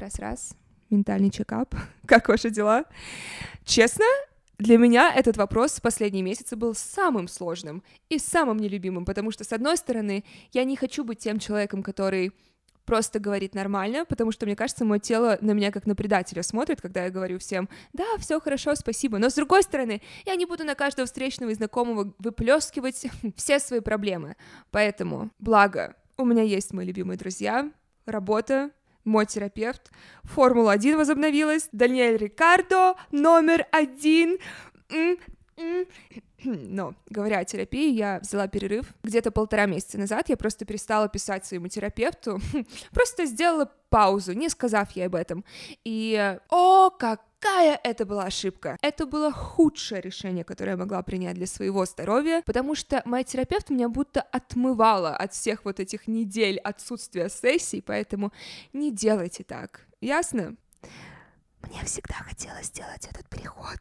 Раз-раз. Ментальный чекап. Как ваши дела? Честно, для меня этот вопрос в последние месяцы был самым сложным и самым нелюбимым, потому что, с одной стороны, я не хочу быть тем человеком, который просто говорит нормально, потому что, мне кажется, мое тело на меня как на предателя смотрит, когда я говорю всем, да, все хорошо, спасибо. Но с другой стороны, я не буду на каждого встречного и знакомого выплескивать все свои проблемы. Поэтому, благо, у меня есть мои любимые друзья, работа, мой терапевт. Формула-1 возобновилась. Даниэль Рикардо, номер один. Но, говоря о терапии, я взяла перерыв где-то полтора месяца назад. Я просто перестала писать своему терапевту, просто сделала паузу, не сказав ей об этом. И, о, какая это была ошибка! Это было худшее решение, которое я могла принять для своего здоровья, потому что моя терапевт меня будто отмывала от всех вот этих недель отсутствия сессий, поэтому не делайте так. Ясно? Мне всегда хотелось сделать этот переход.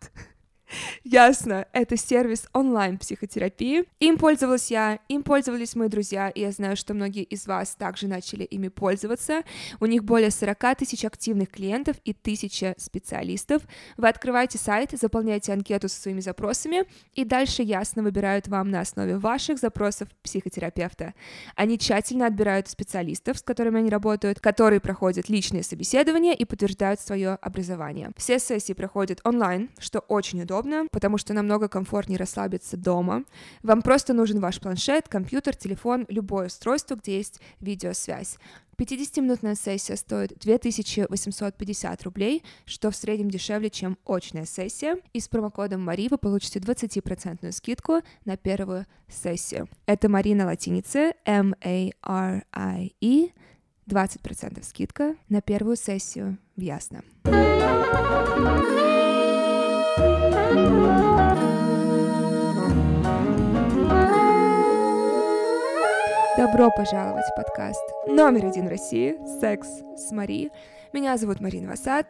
Ясно, это сервис онлайн-психотерапии. Им пользовалась я, им пользовались мои друзья, и я знаю, что многие из вас также начали ими пользоваться. У них более 40 тысяч активных клиентов и тысяча специалистов. Вы открываете сайт, заполняете анкету со своими запросами, и дальше ясно выбирают вам на основе ваших запросов психотерапевта. Они тщательно отбирают специалистов, с которыми они работают, которые проходят личные собеседования и подтверждают свое образование. Все сессии проходят онлайн, что очень удобно, удобно, потому что намного комфортнее расслабиться дома. Вам просто нужен ваш планшет, компьютер, телефон, любое устройство, где есть видеосвязь. 50-минутная сессия стоит 2850 рублей, что в среднем дешевле, чем очная сессия. И с промокодом Мари вы получите 20% скидку на первую сессию. Это Мари на латинице, M-A-R-I-E, 20% скидка на первую сессию в Ясно. Добро пожаловать в подкаст номер один России «Секс с Мари». Меня зовут Марина Васад,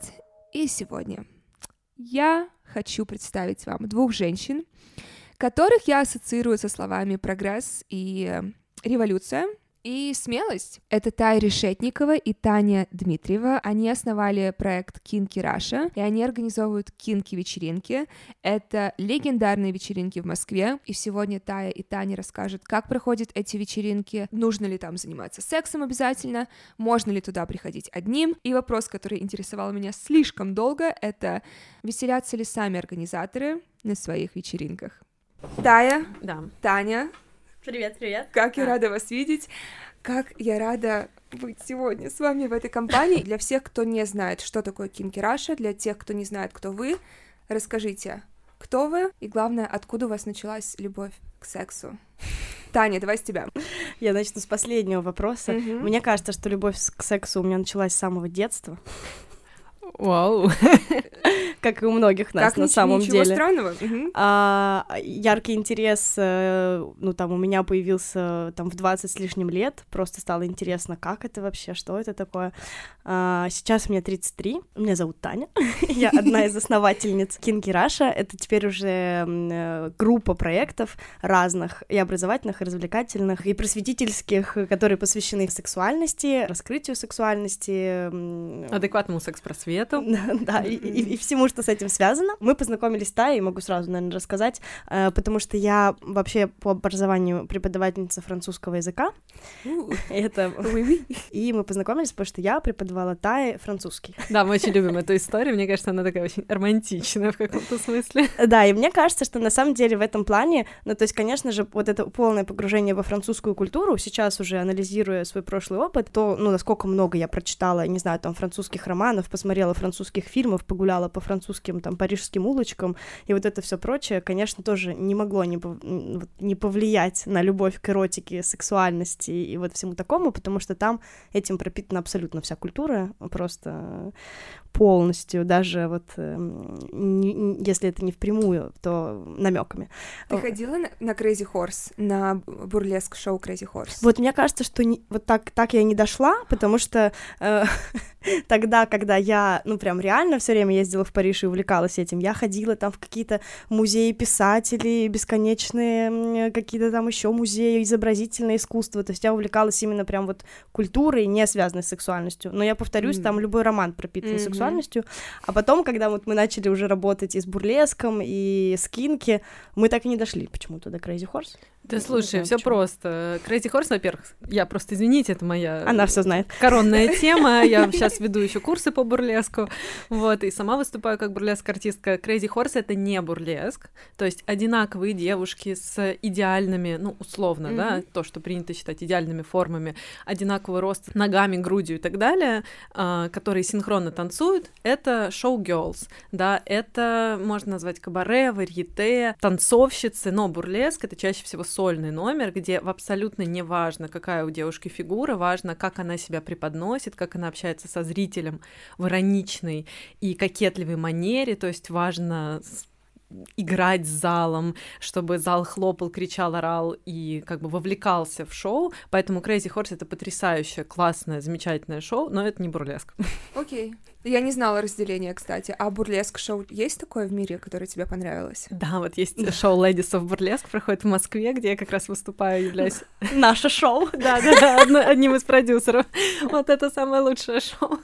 и сегодня я хочу представить вам двух женщин, которых я ассоциирую со словами «прогресс» и «революция», и смелость. Это Тая Решетникова и Таня Дмитриева. Они основали проект Кинки Раша, и они организовывают кинки-вечеринки. Это легендарные вечеринки в Москве, и сегодня Тая и Таня расскажут, как проходят эти вечеринки, нужно ли там заниматься сексом обязательно, можно ли туда приходить одним. И вопрос, который интересовал меня слишком долго, это веселятся ли сами организаторы на своих вечеринках. Тая, да. Таня, Привет, привет. Как я а. рада вас видеть. Как я рада быть сегодня с вами в этой компании. Для всех, кто не знает, что такое Кинки Раша, для тех, кто не знает, кто вы, расскажите, кто вы и, главное, откуда у вас началась любовь к сексу. Таня, давай с тебя. Я начну с последнего вопроса. Угу. Мне кажется, что любовь к сексу у меня началась с самого детства. Вау. как и у многих нас как на самом ничего деле. странного. А, яркий интерес, э, ну, там, у меня появился там в 20 с лишним лет, просто стало интересно, как это вообще, что это такое. А, сейчас мне 33, меня зовут Таня, я одна из основательниц Кинки Раша, это теперь уже э, группа проектов разных, и образовательных, и развлекательных, и просветительских, которые посвящены сексуальности, раскрытию сексуальности. Адекватному секс-просвету. Да, и, всему, что с этим связано. Мы познакомились, да, и могу сразу, наверное, рассказать, э, потому что я вообще по образованию преподавательница французского языка. Это... И мы познакомились, потому что я преподавала Тай французский. Да, мы очень любим эту историю, мне кажется, она такая очень романтичная в каком-то смысле. Да, и мне кажется, что на самом деле в этом плане, ну, то есть, конечно же, вот это полное погружение во французскую культуру, сейчас уже анализируя свой прошлый опыт, то, ну, насколько много я прочитала, не знаю, там, французских романов, посмотрела французских фильмов, погуляла по французским, там, парижским улочкам, и вот это все прочее, конечно, тоже не могло не, не повлиять на любовь к эротике, сексуальности и вот всему такому, потому что там этим пропитана абсолютно вся культура, просто полностью, даже вот эм, не, если это не впрямую, то намеками. Ты ходила на, на Crazy Horse, на бурлеск шоу Crazy Horse? Вот мне кажется, что не, вот так, так я не дошла, потому что э, тогда, когда я я, ну, прям реально все время ездила в Париж и увлекалась этим. Я ходила там в какие-то музеи писателей, бесконечные какие-то там еще музеи, изобразительное искусство. То есть я увлекалась именно прям вот культурой, не связанной с сексуальностью. Но я повторюсь, mm-hmm. там любой роман пропитан mm-hmm. сексуальностью. А потом, когда вот мы начали уже работать и с бурлеском, и с кинки, мы так и не дошли почему-то до Crazy Horse. Да слушай, все просто. Crazy Horse, во-первых, я просто, извините, это моя... Она все знает. Коронная тема, я сейчас веду еще курсы по бурлеску, вот, и сама выступаю как бурлеск-артистка. Crazy Horse — это не бурлеск, то есть одинаковые девушки с идеальными, ну, условно, mm-hmm. да, то, что принято считать идеальными формами, одинакового роста, ногами, грудью и так далее, а, которые синхронно танцуют, это шоу-герлс, да, это можно назвать кабаре, варьете, танцовщицы, но бурлеск — это чаще всего сольный номер, где абсолютно не важно, какая у девушки фигура, важно, как она себя преподносит, как она общается со зрителем в ироничной и кокетливой манере, то есть важно играть с залом, чтобы зал хлопал, кричал, орал и как бы вовлекался в шоу. Поэтому Crazy Horse это потрясающее, классное, замечательное шоу, но это не бурлеск. Окей. Okay. Я не знала разделения, кстати. А бурлеск-шоу есть такое в мире, которое тебе понравилось? Да, вот есть шоу Ladies of Burlesque, проходит в Москве, где я как раз выступаю, являюсь... Наше шоу. Да-да-да, одним из продюсеров. Вот это самое лучшее шоу.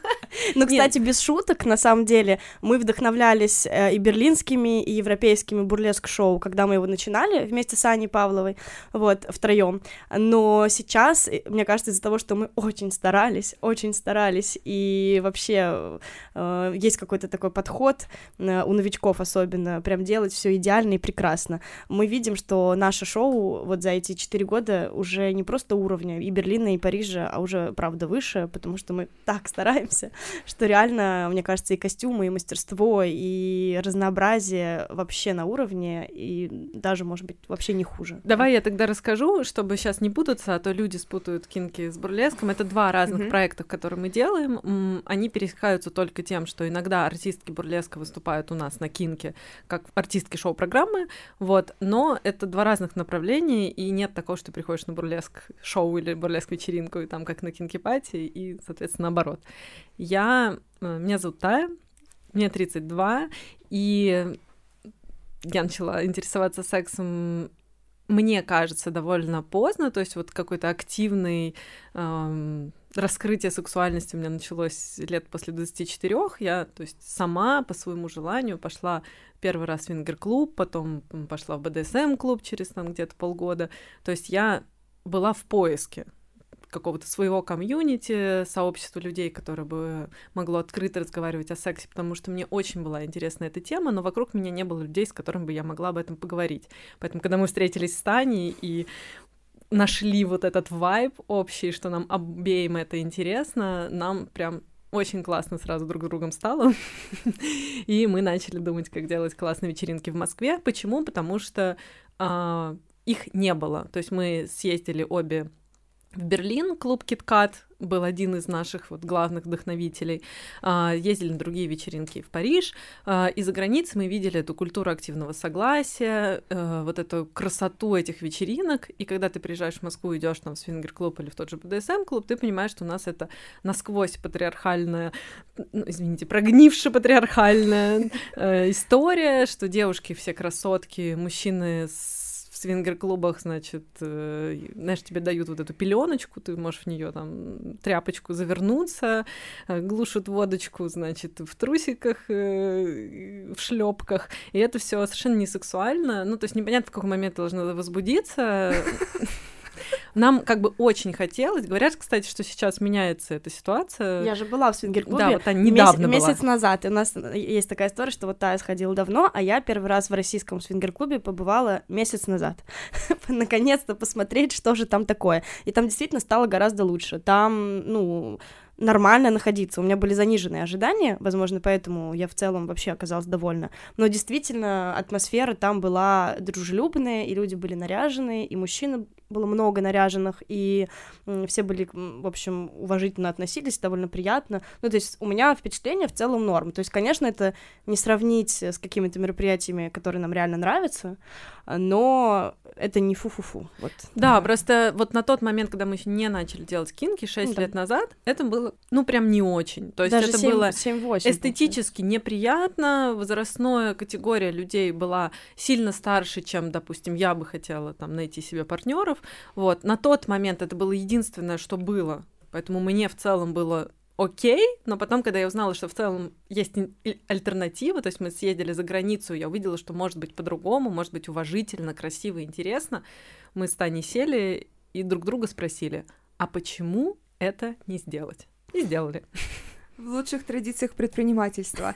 Ну, кстати, без шуток, на самом деле, мы вдохновлялись э, и берлинскими, и европейскими бурлеск-шоу, когда мы его начинали вместе с Аней Павловой, вот, втроем. Но сейчас, э, мне кажется, из-за того, что мы очень старались, очень старались, и вообще э, есть какой-то такой подход э, у новичков особенно, прям делать все идеально и прекрасно. Мы видим, что наше шоу вот за эти четыре года уже не просто уровня и Берлина, и Парижа, а уже, правда, выше, потому что мы так стараемся, что реально, мне кажется, и костюмы, и мастерство, и разнообразие вообще на уровне, и даже, может быть, вообще не хуже. Давай я тогда расскажу, чтобы сейчас не путаться, а то люди спутают кинки с бурлеском. Это два разных mm-hmm. проекта, которые мы делаем. Они пересекаются только тем, что иногда артистки бурлеска выступают у нас на кинке, как артистки шоу-программы, вот, но это два разных направления, и нет такого, что ты приходишь на бурлеск шоу или бурлеск вечеринку, и там как на кинки пати, и, соответственно, наоборот. Я, э, меня зовут Тая, мне 32, и я начала интересоваться сексом мне кажется, довольно поздно, то есть вот какой-то активный эм, раскрытие сексуальности у меня началось лет после 24. Я, то есть, сама по своему желанию пошла первый раз в вингер-клуб, потом пошла в БДСМ-клуб через там где-то полгода. То есть я была в поиске какого-то своего комьюнити, сообщества людей, которое бы могло открыто разговаривать о сексе, потому что мне очень была интересна эта тема, но вокруг меня не было людей, с которыми бы я могла об этом поговорить. Поэтому, когда мы встретились с Таней, и нашли вот этот вайб общий, что нам обеим это интересно, нам прям очень классно сразу друг с другом стало. И мы начали думать, как делать классные вечеринки в Москве. Почему? Потому что э, их не было. То есть мы съездили обе в Берлин, клуб Киткат, был один из наших вот главных вдохновителей. А, ездили на другие вечеринки в Париж. А, и за границей мы видели эту культуру активного согласия, э, вот эту красоту этих вечеринок. И когда ты приезжаешь в Москву, идешь там в свингер-клуб или в тот же БДСМ-клуб, ты понимаешь, что у нас это насквозь патриархальная, ну, извините, прогнившая патриархальная э, история, что девушки все красотки, мужчины с свингер-клубах, значит, э, знаешь, тебе дают вот эту пеленочку, ты можешь в нее там тряпочку завернуться, э, глушат водочку, значит, в трусиках, э, в шлепках, и это все совершенно не сексуально, ну, то есть непонятно, в какой момент должна возбудиться, нам как бы очень хотелось. Говорят, кстати, что сейчас меняется эта ситуация. Я же была в свингер-клубе. Да, вот недавно месяц, была. месяц назад. И у нас есть такая история, что вот Тая сходила давно, а я первый раз в российском свингер-клубе побывала месяц назад. Наконец-то посмотреть, что же там такое. И там действительно стало гораздо лучше. Там, ну, нормально находиться. У меня были заниженные ожидания, возможно, поэтому я в целом вообще оказалась довольна. Но действительно, атмосфера там была дружелюбная, и люди были наряженные, и мужчины было много наряженных, и все были, в общем, уважительно относились, довольно приятно. Ну, то есть у меня впечатление в целом норм. То есть, конечно, это не сравнить с какими-то мероприятиями, которые нам реально нравятся, но это не фу-фу-фу. Вот. Да, просто вот на тот момент, когда мы еще не начали делать кинки 6 ну, да. лет назад, это было, ну, прям не очень. То есть Даже это 7, было 7-8, эстетически получается. неприятно, возрастная категория людей была сильно старше, чем, допустим, я бы хотела там найти себе партнеров. Вот, на тот момент это было единственное, что было. Поэтому мне в целом было окей, но потом, когда я узнала, что в целом есть альтернатива, то есть мы съездили за границу, я увидела, что может быть по-другому, может быть уважительно, красиво, интересно, мы с Таней сели и друг друга спросили, а почему это не сделать? И сделали. В лучших традициях предпринимательства.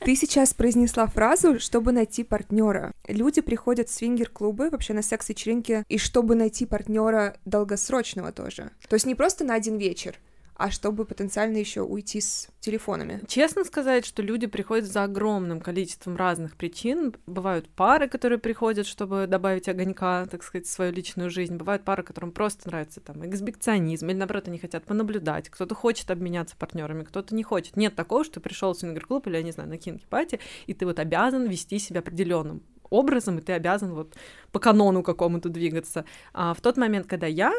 Ты сейчас произнесла фразу, чтобы найти партнера. Люди приходят в свингер-клубы, вообще на секс-вечеринки, и чтобы найти партнера долгосрочного тоже. То есть не просто на один вечер, а чтобы потенциально еще уйти с телефонами. Честно сказать, что люди приходят за огромным количеством разных причин. Бывают пары, которые приходят, чтобы добавить огонька, так сказать, в свою личную жизнь. Бывают пары, которым просто нравится там эксбекционизм, или наоборот, они хотят понаблюдать. Кто-то хочет обменяться партнерами, кто-то не хочет. Нет такого, что пришел в свингер-клуб или, я не знаю, на кинки-пати, и ты вот обязан вести себя определенным образом, и ты обязан вот по канону какому-то двигаться. А в тот момент, когда я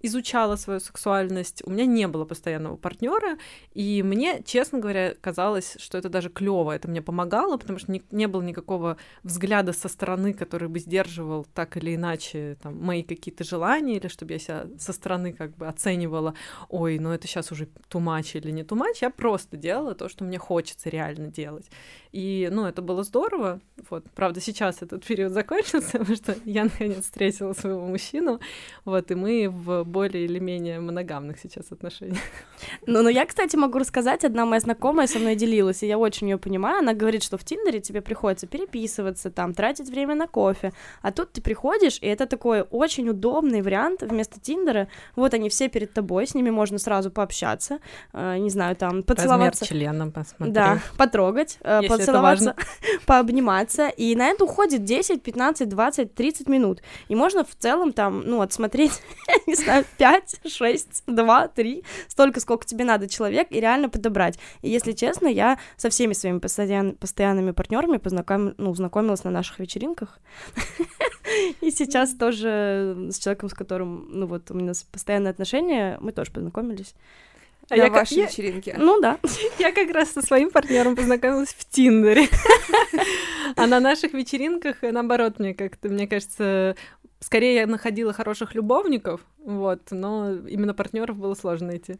изучала свою сексуальность, у меня не было постоянного партнера, и мне, честно говоря, казалось, что это даже клево, это мне помогало, потому что не, не было никакого взгляда со стороны, который бы сдерживал так или иначе там, мои какие-то желания, или чтобы я себя со стороны как бы оценивала, ой, ну это сейчас уже тумач или не тумач, я просто делала то, что мне хочется реально делать. И, ну, это было здорово. Вот, правда, сейчас этот период закончился, потому что я наконец встретила своего мужчину, вот, и мы в более или менее моногамных сейчас отношениях. Ну, ну, я, кстати, могу рассказать, одна моя знакомая со мной делилась, и я очень ее понимаю, она говорит, что в Тиндере тебе приходится переписываться, там, тратить время на кофе, а тут ты приходишь, и это такой очень удобный вариант вместо Тиндера, вот они все перед тобой, с ними можно сразу пообщаться, э, не знаю, там, поцеловаться. Размер члена посмотреть. Да, потрогать, э, поцеловаться, пообниматься, и на это уходит 10, 15, 20, 30 минут, и можно в целом там, ну, отсмотреть, не знаю, 5, 6, 2, 3, столько, сколько тебе надо человек, и реально подобрать. И если честно, я со всеми своими постоян, постоянными партнерами познаком, ну, знакомилась на наших вечеринках, и сейчас тоже с человеком, с которым, ну, вот, у меня постоянные отношения, мы тоже познакомились. А на я вашей я... вечеринке. Ну да. Я как раз со своим партнером познакомилась в Тиндере. А на наших вечеринках, наоборот, мне как-то, мне кажется, скорее я находила хороших любовников, вот, но именно партнеров было сложно найти.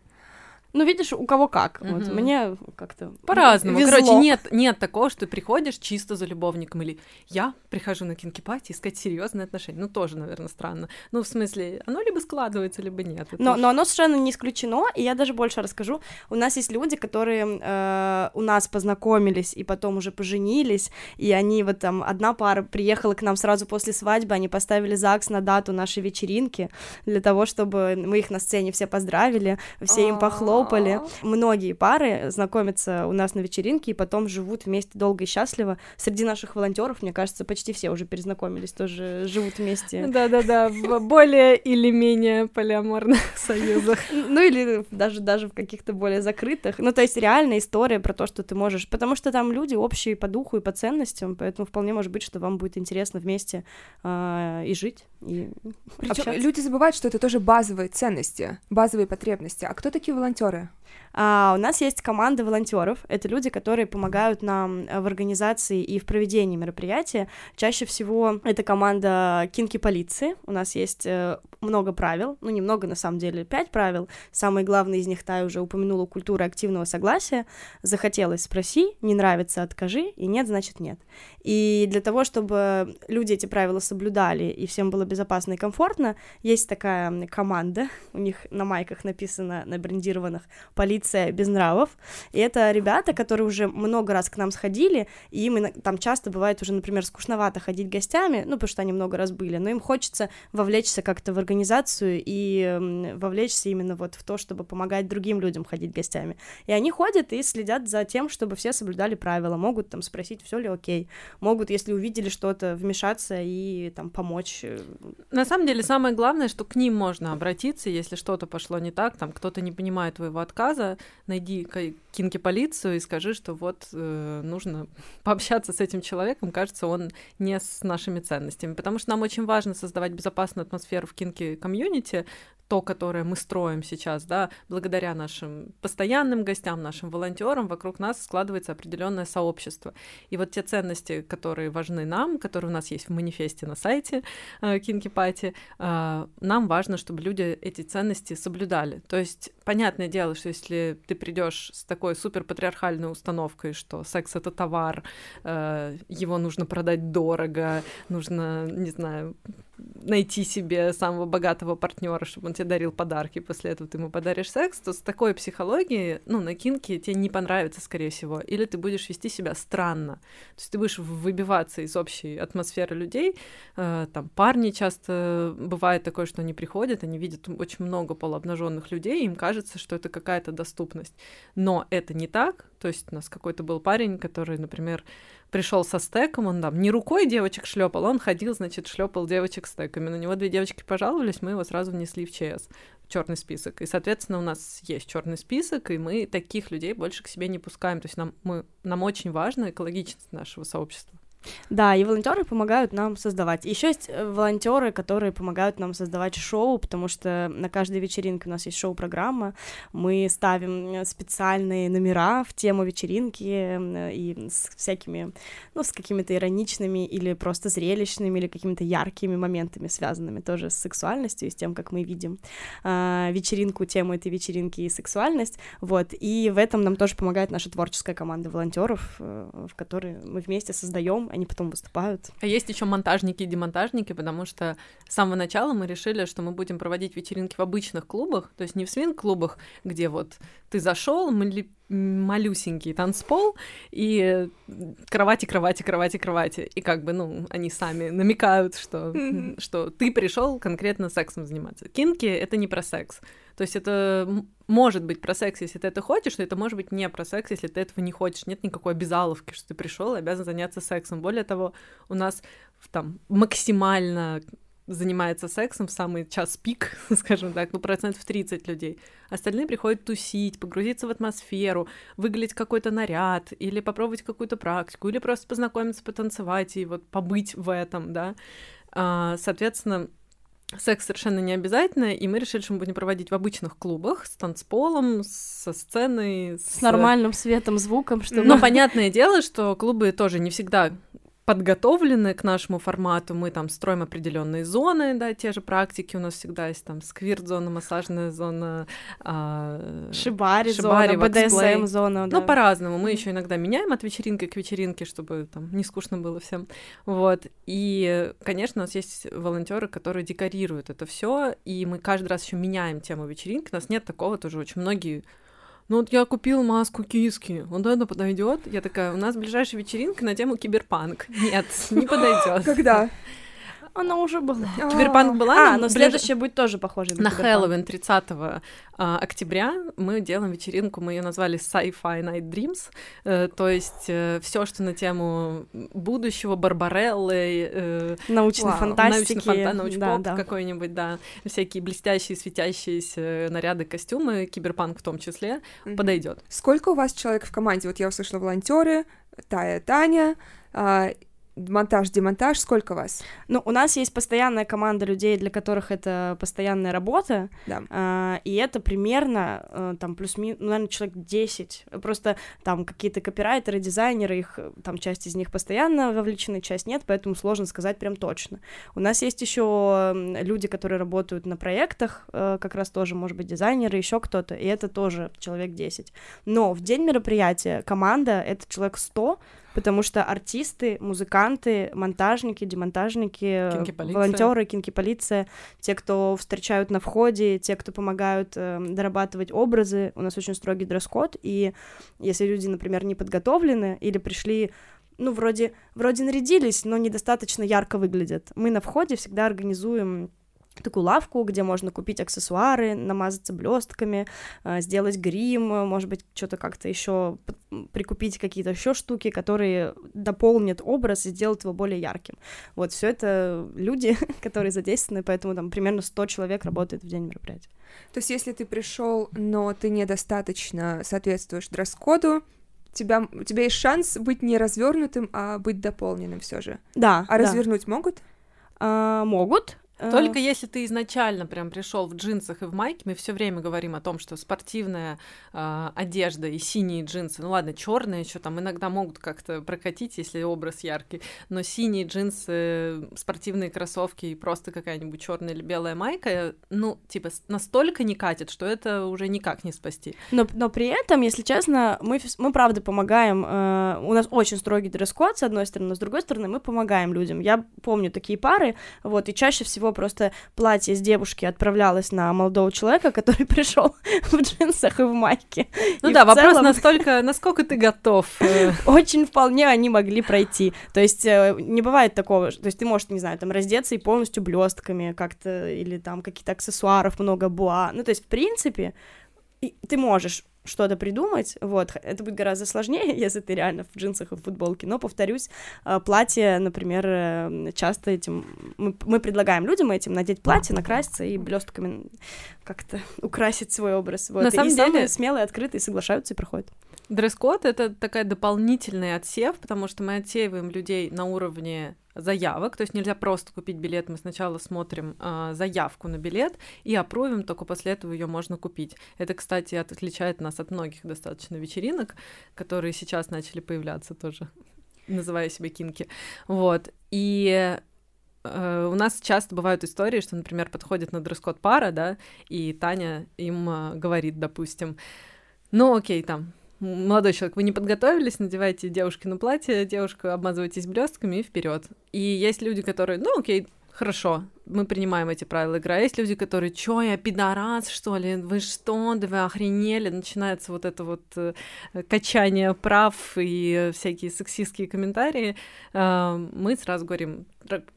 Ну, видишь, у кого как. Угу. Вот мне как-то по-разному. Короче, нет, нет такого, что ты приходишь чисто за любовником, или я прихожу на кинки-пати искать серьезные отношения. Ну, тоже, наверное, странно. Ну, в смысле, оно либо складывается, либо нет. Но, но оно совершенно не исключено, и я даже больше расскажу. У нас есть люди, которые э, у нас познакомились и потом уже поженились, и они вот там, одна пара приехала к нам сразу после свадьбы, они поставили ЗАГС на дату нашей вечеринки для того, чтобы мы их на сцене все поздравили, все им похлопали хлопали. Многие пары знакомятся у нас на вечеринке и потом живут вместе долго и счастливо. Среди наших волонтеров, мне кажется, почти все уже перезнакомились, тоже живут вместе. Да-да-да, в более или менее полиаморных союзах. Ну или даже, даже в каких-то более закрытых. Ну то есть реальная история про то, что ты можешь, потому что там люди общие по духу и по ценностям, поэтому вполне может быть, что вам будет интересно вместе э, и жить, и Причем люди забывают, что это тоже базовые ценности, базовые потребности. А кто такие волонтеры? Волонтеры? А, у нас есть команда волонтеров. Это люди, которые помогают нам в организации и в проведении мероприятия. Чаще всего это команда кинки полиции. У нас есть э, много правил, ну немного на самом деле, пять правил. Самый главный из них та уже упомянула культура активного согласия. Захотелось спроси, не нравится откажи, и нет значит нет. И для того, чтобы люди эти правила соблюдали и всем было безопасно и комфортно, есть такая команда, у них на майках написано на брендированных полиция без нравов. И это ребята, которые уже много раз к нам сходили, и им там часто бывает уже, например, скучновато ходить гостями, ну, потому что они много раз были, но им хочется вовлечься как-то в организацию и вовлечься именно вот в то, чтобы помогать другим людям ходить гостями. И они ходят и следят за тем, чтобы все соблюдали правила, могут там спросить, все ли окей, могут, если увидели что-то, вмешаться и там помочь. На самом деле самое главное, что к ним можно обратиться, если что-то пошло не так, там кто-то не понимает твоего отказа, найди кинки полицию и скажи, что вот э, нужно пообщаться с этим человеком, кажется, он не с нашими ценностями, потому что нам очень важно создавать безопасную атмосферу в кинки комьюнити, то, которое мы строим сейчас, да, благодаря нашим постоянным гостям, нашим волонтерам, вокруг нас складывается определенное сообщество. И вот те ценности, которые важны нам, которые у нас есть в манифесте на сайте Кинки э, Пати, э, нам важно, чтобы люди эти ценности соблюдали. То есть, понятное дело, что если ты придешь с такой супер патриархальной установкой, что секс это товар, э, его нужно продать дорого, нужно, не знаю, найти себе самого богатого партнера, чтобы он тебе дарил подарки, после этого ты ему подаришь секс, то с такой психологией, ну, на кинке тебе не понравится, скорее всего, или ты будешь вести себя странно, то есть ты будешь выбиваться из общей атмосферы людей, э, там парни часто бывает такое, что они приходят, они видят очень много полуобнаженных людей, им кажется, что это какая-то доступность, но это не так, то есть у нас какой-то был парень, который, например, пришел со стеком, он там не рукой девочек шлепал, он ходил, значит, шлепал девочек стеками. На него две девочки пожаловались, мы его сразу внесли в ЧС, черный список. И, соответственно, у нас есть черный список, и мы таких людей больше к себе не пускаем. То есть нам, мы, нам очень важна экологичность нашего сообщества. Да, и волонтеры помогают нам создавать. Еще есть э, волонтеры, которые помогают нам создавать шоу, потому что на каждой вечеринке у нас есть шоу-программа. Мы ставим э, специальные номера в тему вечеринки и с всякими, ну, с какими-то ироничными или просто зрелищными или какими-то яркими моментами, связанными тоже с сексуальностью и с тем, как мы видим э, вечеринку, тему этой вечеринки и сексуальность. Вот. И в этом нам тоже помогает наша творческая команда волонтеров, э, в которой мы вместе создаем они потом выступают. А есть еще монтажники и демонтажники, потому что с самого начала мы решили, что мы будем проводить вечеринки в обычных клубах, то есть не в свинг-клубах, где вот ты зашел, малюсенький танцпол и кровати, кровати, кровати, кровати. И как бы, ну, они сами намекают, что, mm-hmm. что ты пришел конкретно сексом заниматься. Кинки — это не про секс. То есть это может быть про секс, если ты это хочешь, но это может быть не про секс, если ты этого не хочешь. Нет никакой обязаловки, что ты пришел и обязан заняться сексом. Более того, у нас там максимально занимается сексом в самый час пик, скажем так, ну, процентов 30 людей. Остальные приходят тусить, погрузиться в атмосферу, выглядеть какой-то наряд, или попробовать какую-то практику, или просто познакомиться, потанцевать и вот побыть в этом, да. А, соответственно, секс совершенно не обязательно, и мы решили, что мы будем проводить в обычных клубах с танцполом, со сценой, с, с нормальным светом, звуком, чтобы... Но понятное дело, что клубы тоже не всегда подготовлены к нашему формату, мы там строим определенные зоны, да, те же практики у нас всегда есть там сквирт-зона, массажная зона, а, шибари, шибари зона, БДСМ зона, да. Ну, по-разному. Мы еще иногда меняем от вечеринки к вечеринке, чтобы там не скучно было всем. Вот. И, конечно, у нас есть волонтеры, которые декорируют это все, и мы каждый раз еще меняем тему вечеринки. У нас нет такого тоже очень многие ну вот я купил маску киски, вот это подойдет. Я такая, у нас ближайшая вечеринка на тему киберпанк. Нет, не подойдет. Когда? Она уже была. Киберпанк была. А, но следующая будет тоже похожа на На Хэллоуин 30 а, октября мы делаем вечеринку, мы ее назвали Sci-Fi Night Dreams, э, то есть э, все, что на тему будущего, Барбареллы, э, научной фантастики, научный научпоп да, да. какой-нибудь, да, всякие блестящие, светящиеся наряды, костюмы, киберпанк в том числе, подойдет. Сколько у вас человек в команде? Вот я услышала волонтеры, Тая, Таня, а, монтаж, демонтаж, сколько вас? Ну, у нас есть постоянная команда людей, для которых это постоянная работа, да. а, и это примерно а, там плюс-минус, ну, наверное, человек 10, просто там какие-то копирайтеры, дизайнеры, их там часть из них постоянно вовлечены, часть нет, поэтому сложно сказать прям точно. У нас есть еще люди, которые работают на проектах, а, как раз тоже, может быть, дизайнеры, еще кто-то, и это тоже человек 10. Но в день мероприятия команда — это человек 100, потому что артисты, музыканты, монтажники, демонтажники, волонтеры, кинки-полиция, те, кто встречают на входе, те, кто помогают э, дорабатывать образы, у нас очень строгий дресс-код, и если люди, например, не подготовлены или пришли ну, вроде, вроде нарядились, но недостаточно ярко выглядят. Мы на входе всегда организуем такую лавку, где можно купить аксессуары, намазаться блестками, э, сделать грим, может быть, что-то как-то еще прикупить какие-то еще штуки, которые дополнят образ и сделают его более ярким. Вот все это люди, которые задействованы, поэтому там примерно 100 человек работает в день мероприятия. То есть, если ты пришел, но ты недостаточно соответствуешь дресс-коду, тебя, у тебя есть шанс быть не развернутым, а быть дополненным все же. Да. А да. развернуть могут? А, могут. Только если ты изначально прям пришел в джинсах и в майке, мы все время говорим о том, что спортивная э, одежда и синие джинсы, ну ладно, черные еще там иногда могут как-то прокатить, если образ яркий, но синие джинсы, спортивные кроссовки и просто какая-нибудь черная или белая майка, ну типа настолько не катит, что это уже никак не спасти. Но, но при этом, если честно, мы мы правда помогаем. Э, у нас очень строгий дресс-код с одной стороны, но с другой стороны мы помогаем людям. Я помню такие пары, вот и чаще всего всего просто платье с девушки отправлялось на молодого человека, который пришел в джинсах и в майке. Ну и да, вопрос целом... настолько, насколько ты готов. Э. Очень вполне они могли пройти. То есть э, не бывает такого, то есть ты можешь, не знаю, там раздеться и полностью блестками как-то, или там какие-то аксессуаров много буа. Ну, то есть, в принципе, ты можешь что-то придумать, вот, это будет гораздо сложнее, если ты реально в джинсах и в футболке, но, повторюсь, э, платье, например, э, часто этим, мы, мы предлагаем людям этим надеть платье, накраситься и блестками как-то украсить свой образ, вот, На самом и деле... самые смелые, открытые соглашаются и проходят. Дресс-код — это такая дополнительный отсев, потому что мы отсеиваем людей на уровне заявок, то есть нельзя просто купить билет, мы сначала смотрим э, заявку на билет и опровим, только после этого ее можно купить. Это, кстати, отличает нас от многих достаточно вечеринок, которые сейчас начали появляться тоже, называя себя кинки. Вот. И э, у нас часто бывают истории, что, например, подходит на дресс-код пара, да, и Таня им э, говорит, допустим, ну окей, там, молодой человек, вы не подготовились, надевайте девушкину платье, девушка обмазывайтесь блестками и вперед. И есть люди, которые, ну окей, хорошо, мы принимаем эти правила игры. А есть люди, которые, чё, я пидорас, что ли? Вы что, да вы охренели? Начинается вот это вот э, качание прав и всякие сексистские комментарии. Э, мы сразу говорим,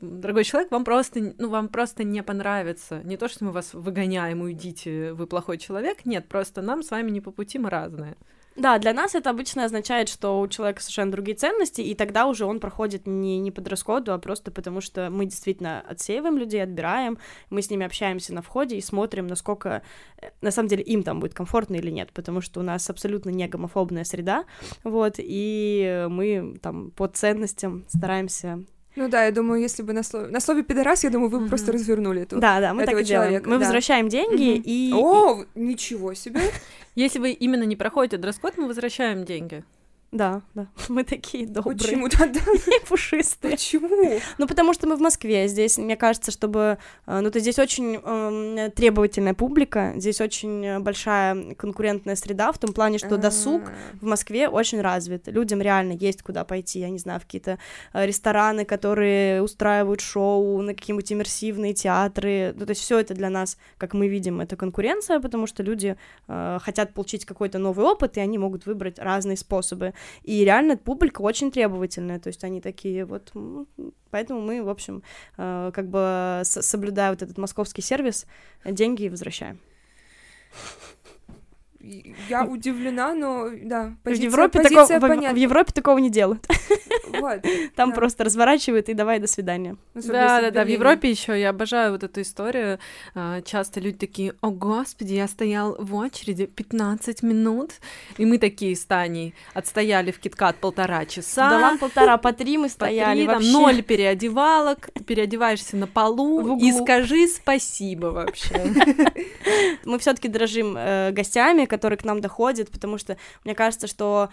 дорогой человек, вам просто, ну, вам просто не понравится. Не то, что мы вас выгоняем, уйдите, вы плохой человек. Нет, просто нам с вами не по пути, мы разные. Да, для нас это обычно означает, что у человека совершенно другие ценности, и тогда уже он проходит не, не по дресс-коду, а просто потому, что мы действительно отсеиваем людей, отбираем, мы с ними общаемся на входе и смотрим, насколько, э, на самом деле, им там будет комфортно или нет, потому что у нас абсолютно не гомофобная среда, вот, и мы там по ценностям стараемся ну да, я думаю, если бы на слове, на слове пидорас, я думаю, вы бы mm-hmm. просто развернули эту, да, да, мы этого так человека. Мы да. возвращаем деньги mm-hmm. и... О, ничего себе! Если вы именно не проходите дресс-код, мы возвращаем деньги. Да, да. Мы такие добрые. Почему тогда? И пушистые. Почему? Ну, потому что мы в Москве. Здесь, мне кажется, чтобы... Э, ну, то здесь очень э, требовательная публика, здесь очень большая конкурентная среда, в том плане, что досуг в Москве очень развит. Людям реально есть куда пойти, я не знаю, в какие-то э, рестораны, которые устраивают шоу, на какие-нибудь иммерсивные театры. Ну, то есть все это для нас, как мы видим, это конкуренция, потому что люди э, хотят получить какой-то новый опыт, и они могут выбрать разные способы. И реально публика очень требовательная, то есть они такие вот... Поэтому мы, в общем, э, как бы соблюдая вот этот московский сервис, деньги возвращаем я удивлена, но да, позиция, в Европе позиция такого, понятна. В, в Европе такого не делают. Вот, Там да. просто разворачивают и давай до свидания. да, да, да. В Европе еще я обожаю вот эту историю. А, часто люди такие: О, господи, я стоял в очереди 15 минут. И мы такие с Таней отстояли в киткат полтора часа. Да, нам полтора, по три мы стояли. По три, там ноль переодевалок, ты переодеваешься на полу и скажи спасибо вообще. Мы все-таки дрожим э, гостями, который к нам доходит, потому что мне кажется, что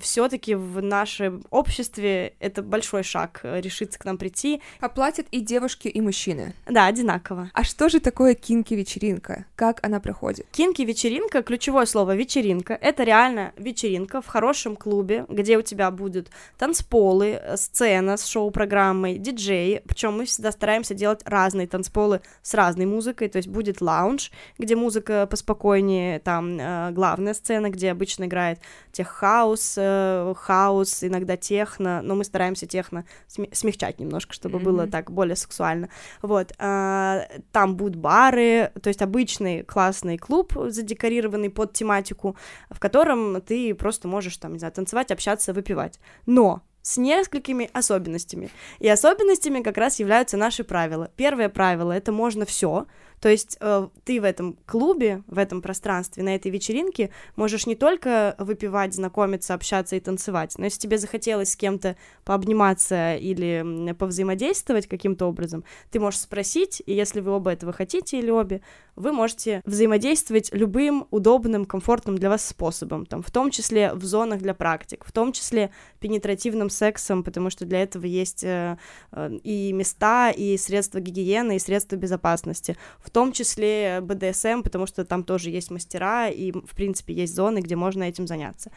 все-таки в нашем обществе это большой шаг э, решиться к нам прийти. Оплатят и девушки, и мужчины. Да, одинаково. А что же такое кинки-вечеринка? Как она проходит? Кинки-вечеринка, ключевое слово вечеринка, это реально вечеринка в хорошем клубе, где у тебя будут танцполы, э, сцена с шоу-программой, диджей, причем мы всегда стараемся делать разные танцполы с разной музыкой, то есть будет лаунж, где музыка поспокойнее, там э, главная сцена, где обычно играет тех-хаус, э, хаус, иногда техно, но мы стараемся техно смягчать немножко, чтобы mm-hmm. было так более сексуально. Вот, э, там будут бары, то есть обычный классный клуб, задекорированный под тематику, в котором ты просто можешь там, не знаю, танцевать, общаться, выпивать. Но с несколькими особенностями. И особенностями как раз являются наши правила. Первое правило — это можно все, то есть э, ты в этом клубе, в этом пространстве, на этой вечеринке можешь не только выпивать, знакомиться, общаться и танцевать, но если тебе захотелось с кем-то пообниматься или повзаимодействовать каким-то образом, ты можешь спросить, и если вы оба этого хотите или обе, вы можете взаимодействовать любым удобным, комфортным для вас способом, там, в том числе в зонах для практик, в том числе пенетративным сексом, потому что для этого есть э, э, и места, и средства гигиены, и средства безопасности, в том числе БДСМ, потому что там тоже есть мастера, и, в принципе, есть зоны, где можно этим заняться.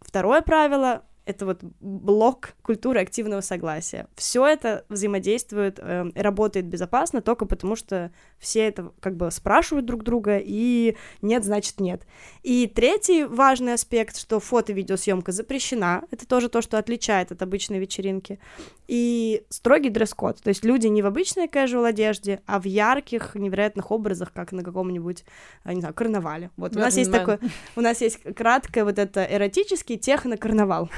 Второе правило это вот блок культуры активного согласия. Все это взаимодействует, э, работает безопасно только потому, что все это как бы спрашивают друг друга, и нет, значит нет. И третий важный аспект, что фото-видеосъемка запрещена, это тоже то, что отличает от обычной вечеринки. И строгий дресс-код, то есть люди не в обычной casual одежде, а в ярких, невероятных образах, как на каком-нибудь, э, не знаю, карнавале. Вот у нас есть такой, у нас есть краткое вот это эротический техно-карнавал.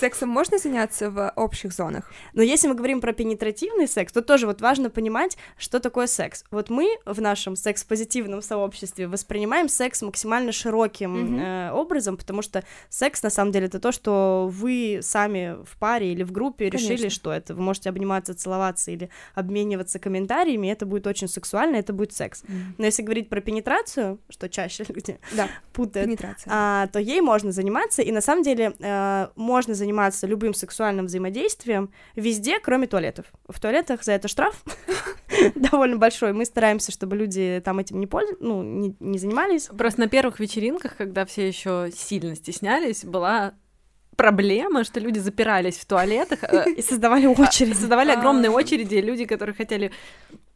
Сексом можно заняться в общих зонах? Но если мы говорим про пенетративный секс, то тоже вот важно понимать, что такое секс. Вот мы в нашем секс-позитивном сообществе воспринимаем секс максимально широким mm-hmm. э, образом, потому что секс на самом деле это то, что вы сами в паре или в группе Конечно. решили, что это. Вы можете обниматься, целоваться или обмениваться комментариями, это будет очень сексуально, это будет секс. Mm-hmm. Но если говорить про пенетрацию, что чаще люди да. путают, а, то ей можно заниматься, и на самом деле э, можно заниматься любым сексуальным взаимодействием везде, кроме туалетов. В туалетах за это штраф довольно большой. Мы стараемся, чтобы люди там этим не, польз... ну, не, не занимались. Просто на первых вечеринках, когда все еще сильно стеснялись, была проблема, что люди запирались в туалетах э, и создавали очереди. Создавали огромные очереди, люди, которые хотели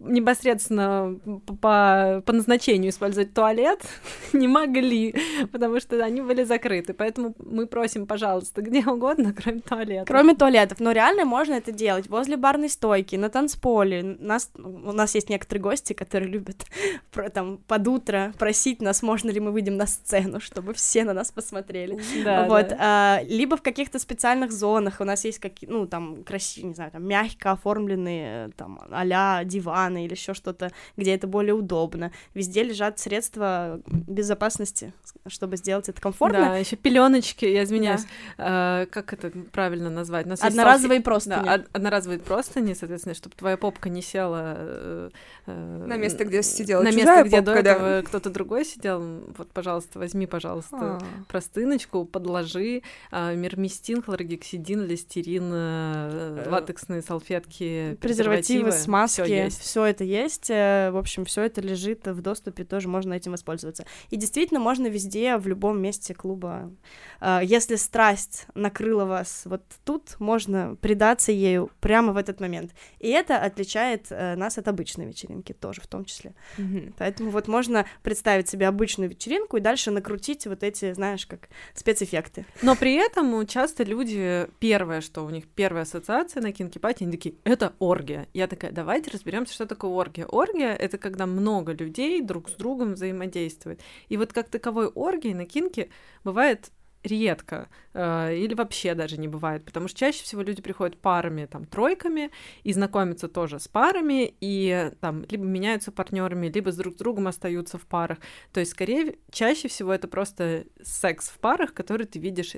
непосредственно по, по назначению использовать туалет не могли, потому что они были закрыты. Поэтому мы просим, пожалуйста, где угодно, кроме туалета. Кроме туалетов. Но реально можно это делать возле барной стойки, на танцполе. Нас, у нас есть некоторые гости, которые любят про, там, под утро просить нас, можно ли мы выйдем на сцену, чтобы все на нас посмотрели. Да, вот. Да. А, либо в каких-то специальных зонах у нас есть какие, ну, там, красивые, не знаю, там, мягко оформленные, там, а диван, экраны или еще что-то, где это более удобно. Везде лежат средства безопасности, чтобы сделать это комфортно. Да, еще пеленочки, я извиняюсь, да. э, как это правильно назвать? У нас одноразовые простыни. Да, одноразовые простыни, соответственно, чтобы твоя попка не села э, э, на место, где сидела на место, где попка, до этого да. кто-то другой сидел. Вот, пожалуйста, возьми, пожалуйста, А-а-а. простыночку, подложи э, мирмистин, хлоргексидин, листерин, э, латексные салфетки, презервативы, презервативы смазки, все есть. Все это есть. Э, в общем, все это лежит в доступе, тоже можно этим воспользоваться. И действительно, можно везде, в любом месте клуба. Э, если страсть накрыла вас вот тут, можно предаться ею прямо в этот момент. И это отличает э, нас от обычной вечеринки тоже в том числе. Mm-hmm. Поэтому вот можно представить себе обычную вечеринку и дальше накрутить вот эти, знаешь, как спецэффекты. Но при этом часто люди, первое, что у них первая ассоциация на кинки-пати, они такие, это оргия. Я такая, давайте разберемся, что такое оргия? Оргия — это когда много людей друг с другом взаимодействуют. И вот как таковой оргии на кинке бывает редко э, или вообще даже не бывает, потому что чаще всего люди приходят парами, там, тройками и знакомятся тоже с парами и там либо меняются партнерами, либо с друг с другом остаются в парах. То есть, скорее, чаще всего это просто секс в парах, который ты видишь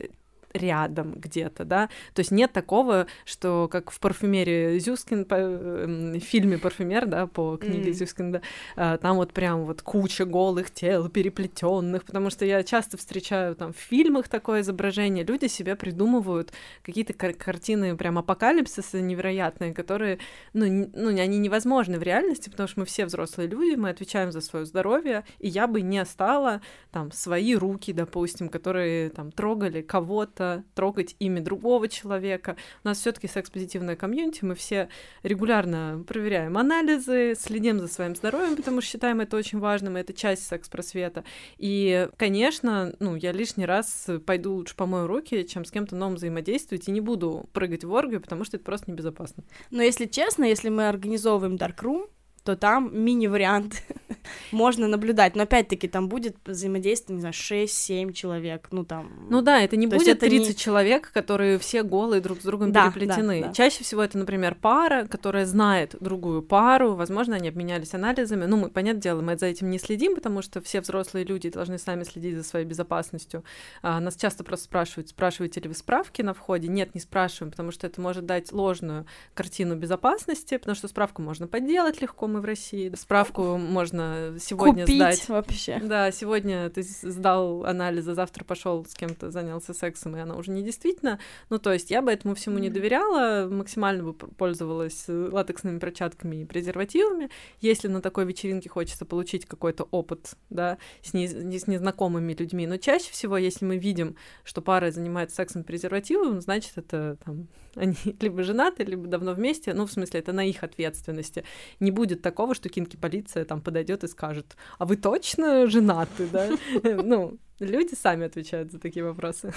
рядом где-то, да, то есть нет такого, что как в парфюмерии Зюскин, по, э, в фильме «Парфюмер», да, по книге mm. Зюскин, да, э, там вот прям вот куча голых тел, переплетенных, потому что я часто встречаю там в фильмах такое изображение, люди себе придумывают какие-то кар- картины прям апокалипсиса невероятные, которые, ну, не, ну, они невозможны в реальности, потому что мы все взрослые люди, мы отвечаем за свое здоровье, и я бы не стала там свои руки, допустим, которые там трогали кого-то, трогать имя другого человека. У нас все-таки секс-позитивная комьюнити, мы все регулярно проверяем анализы, следим за своим здоровьем, потому что считаем это очень важным, и это часть секс-просвета. И, конечно, ну, я лишний раз пойду лучше помою руки, чем с кем-то новым взаимодействовать, и не буду прыгать в оргию, потому что это просто небезопасно. Но если честно, если мы организовываем Dark Room, то там мини-вариант можно наблюдать. Но опять-таки там будет взаимодействие, не знаю, 6-7 человек, ну там... Ну да, это не будет это 30 не... человек, которые все голые друг с другом да, переплетены. Да, да. Чаще всего это, например, пара, которая знает другую пару, возможно, они обменялись анализами. Ну, мы, понятное дело, мы за этим не следим, потому что все взрослые люди должны сами следить за своей безопасностью. А, нас часто просто спрашивают, спрашиваете ли вы справки на входе? Нет, не спрашиваем, потому что это может дать ложную картину безопасности, потому что справку можно подделать легко, мы в России. Справку можно сегодня Купить сдать. вообще. Да, сегодня ты сдал анализы, завтра пошел с кем-то занялся сексом, и она уже не действительно. Ну, то есть я бы этому всему не доверяла, максимально бы пользовалась латексными перчатками и презервативами. Если на такой вечеринке хочется получить какой-то опыт, да, с, не, с незнакомыми людьми. Но чаще всего, если мы видим, что пара занимается сексом презервативом, значит, это там они либо женаты, либо давно вместе. Ну, в смысле, это на их ответственности. Не будет такого, что кинки полиция там подойдет и скажет, а вы точно женаты, да? Ну, Люди сами отвечают за такие вопросы.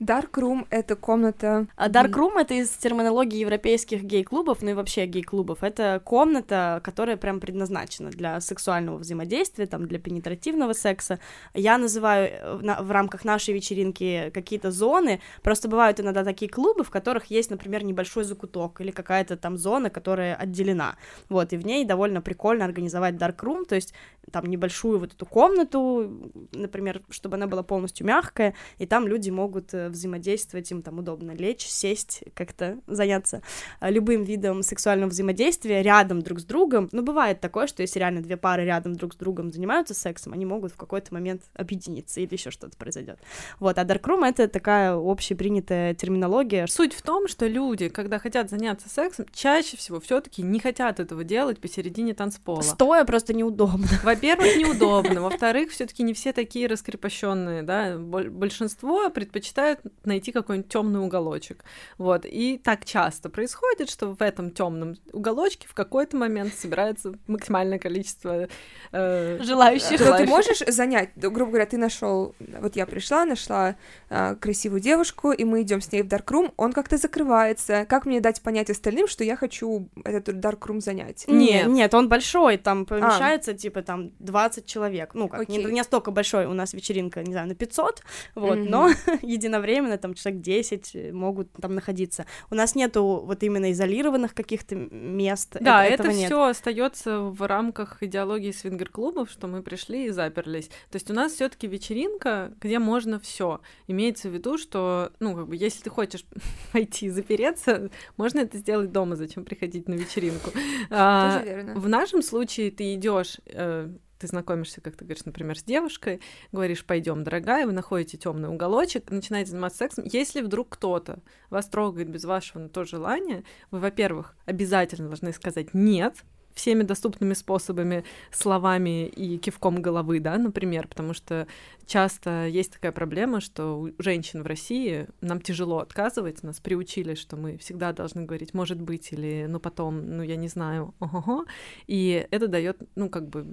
Dark Room — это комната... А Dark Room — это из терминологии европейских гей-клубов, ну и вообще гей-клубов. Это комната, которая прям предназначена для сексуального взаимодействия, там, для пенетративного секса. Я называю э, в, в рамках нашей вечеринки какие-то зоны. Просто бывают иногда такие клубы, в которых есть, например, небольшой закуток или какая-то там зона, которая отделена. Вот, и в ней довольно прикольно организовать Dark Room, то есть там небольшую вот эту комнату, например, чтобы она была полностью мягкая, и там люди могут э, взаимодействовать, им там удобно лечь, сесть, как-то заняться э, любым видом сексуального взаимодействия рядом друг с другом. Но бывает такое, что если реально две пары рядом друг с другом занимаются сексом, они могут в какой-то момент объединиться или еще что-то произойдет. Вот, а даркрум — это такая общепринятая терминология. Суть в том, что люди, когда хотят заняться сексом, чаще всего все таки не хотят этого делать посередине танцпола. Стоя просто неудобно. Во-первых, неудобно. Во-вторых, все таки не все такие раскрепощенные заключенные, да, большинство предпочитают найти какой-нибудь темный уголочек. Вот. И так часто происходит, что в этом темном уголочке в какой-то момент собирается максимальное количество э, желающих. Но ты можешь занять, грубо говоря, ты нашел, вот я пришла, нашла э, красивую девушку, и мы идем с ней в даркрум, он как-то закрывается. Как мне дать понять остальным, что я хочу этот даркрум занять? Нет, нет, он большой, там помещается а. типа там 20 человек. Ну, как, не, не настолько большой у нас вечеринка не знаю, на 500, вот, mm-hmm. но единовременно там человек 10 могут там находиться. У нас нету вот именно изолированных каких-то мест. Да, это, это все остается в рамках идеологии свингер-клубов, что мы пришли и заперлись. То есть у нас все-таки вечеринка, где можно все. Имеется в виду, что, ну, как бы, если ты хочешь пойти и запереться, можно это сделать дома, зачем приходить на вечеринку. А, в нашем случае ты идешь э, ты знакомишься, как ты говоришь, например, с девушкой, говоришь, пойдем, дорогая, вы находите темный уголочек, начинаете заниматься сексом. Если вдруг кто-то вас трогает без вашего на то желания, вы, во-первых, обязательно должны сказать нет, всеми доступными способами, словами и кивком головы, да, например, потому что часто есть такая проблема, что у женщин в России нам тяжело отказывать, нас приучили, что мы всегда должны говорить «может быть» или «ну потом», «ну я не знаю», ого-го, и это дает, ну как бы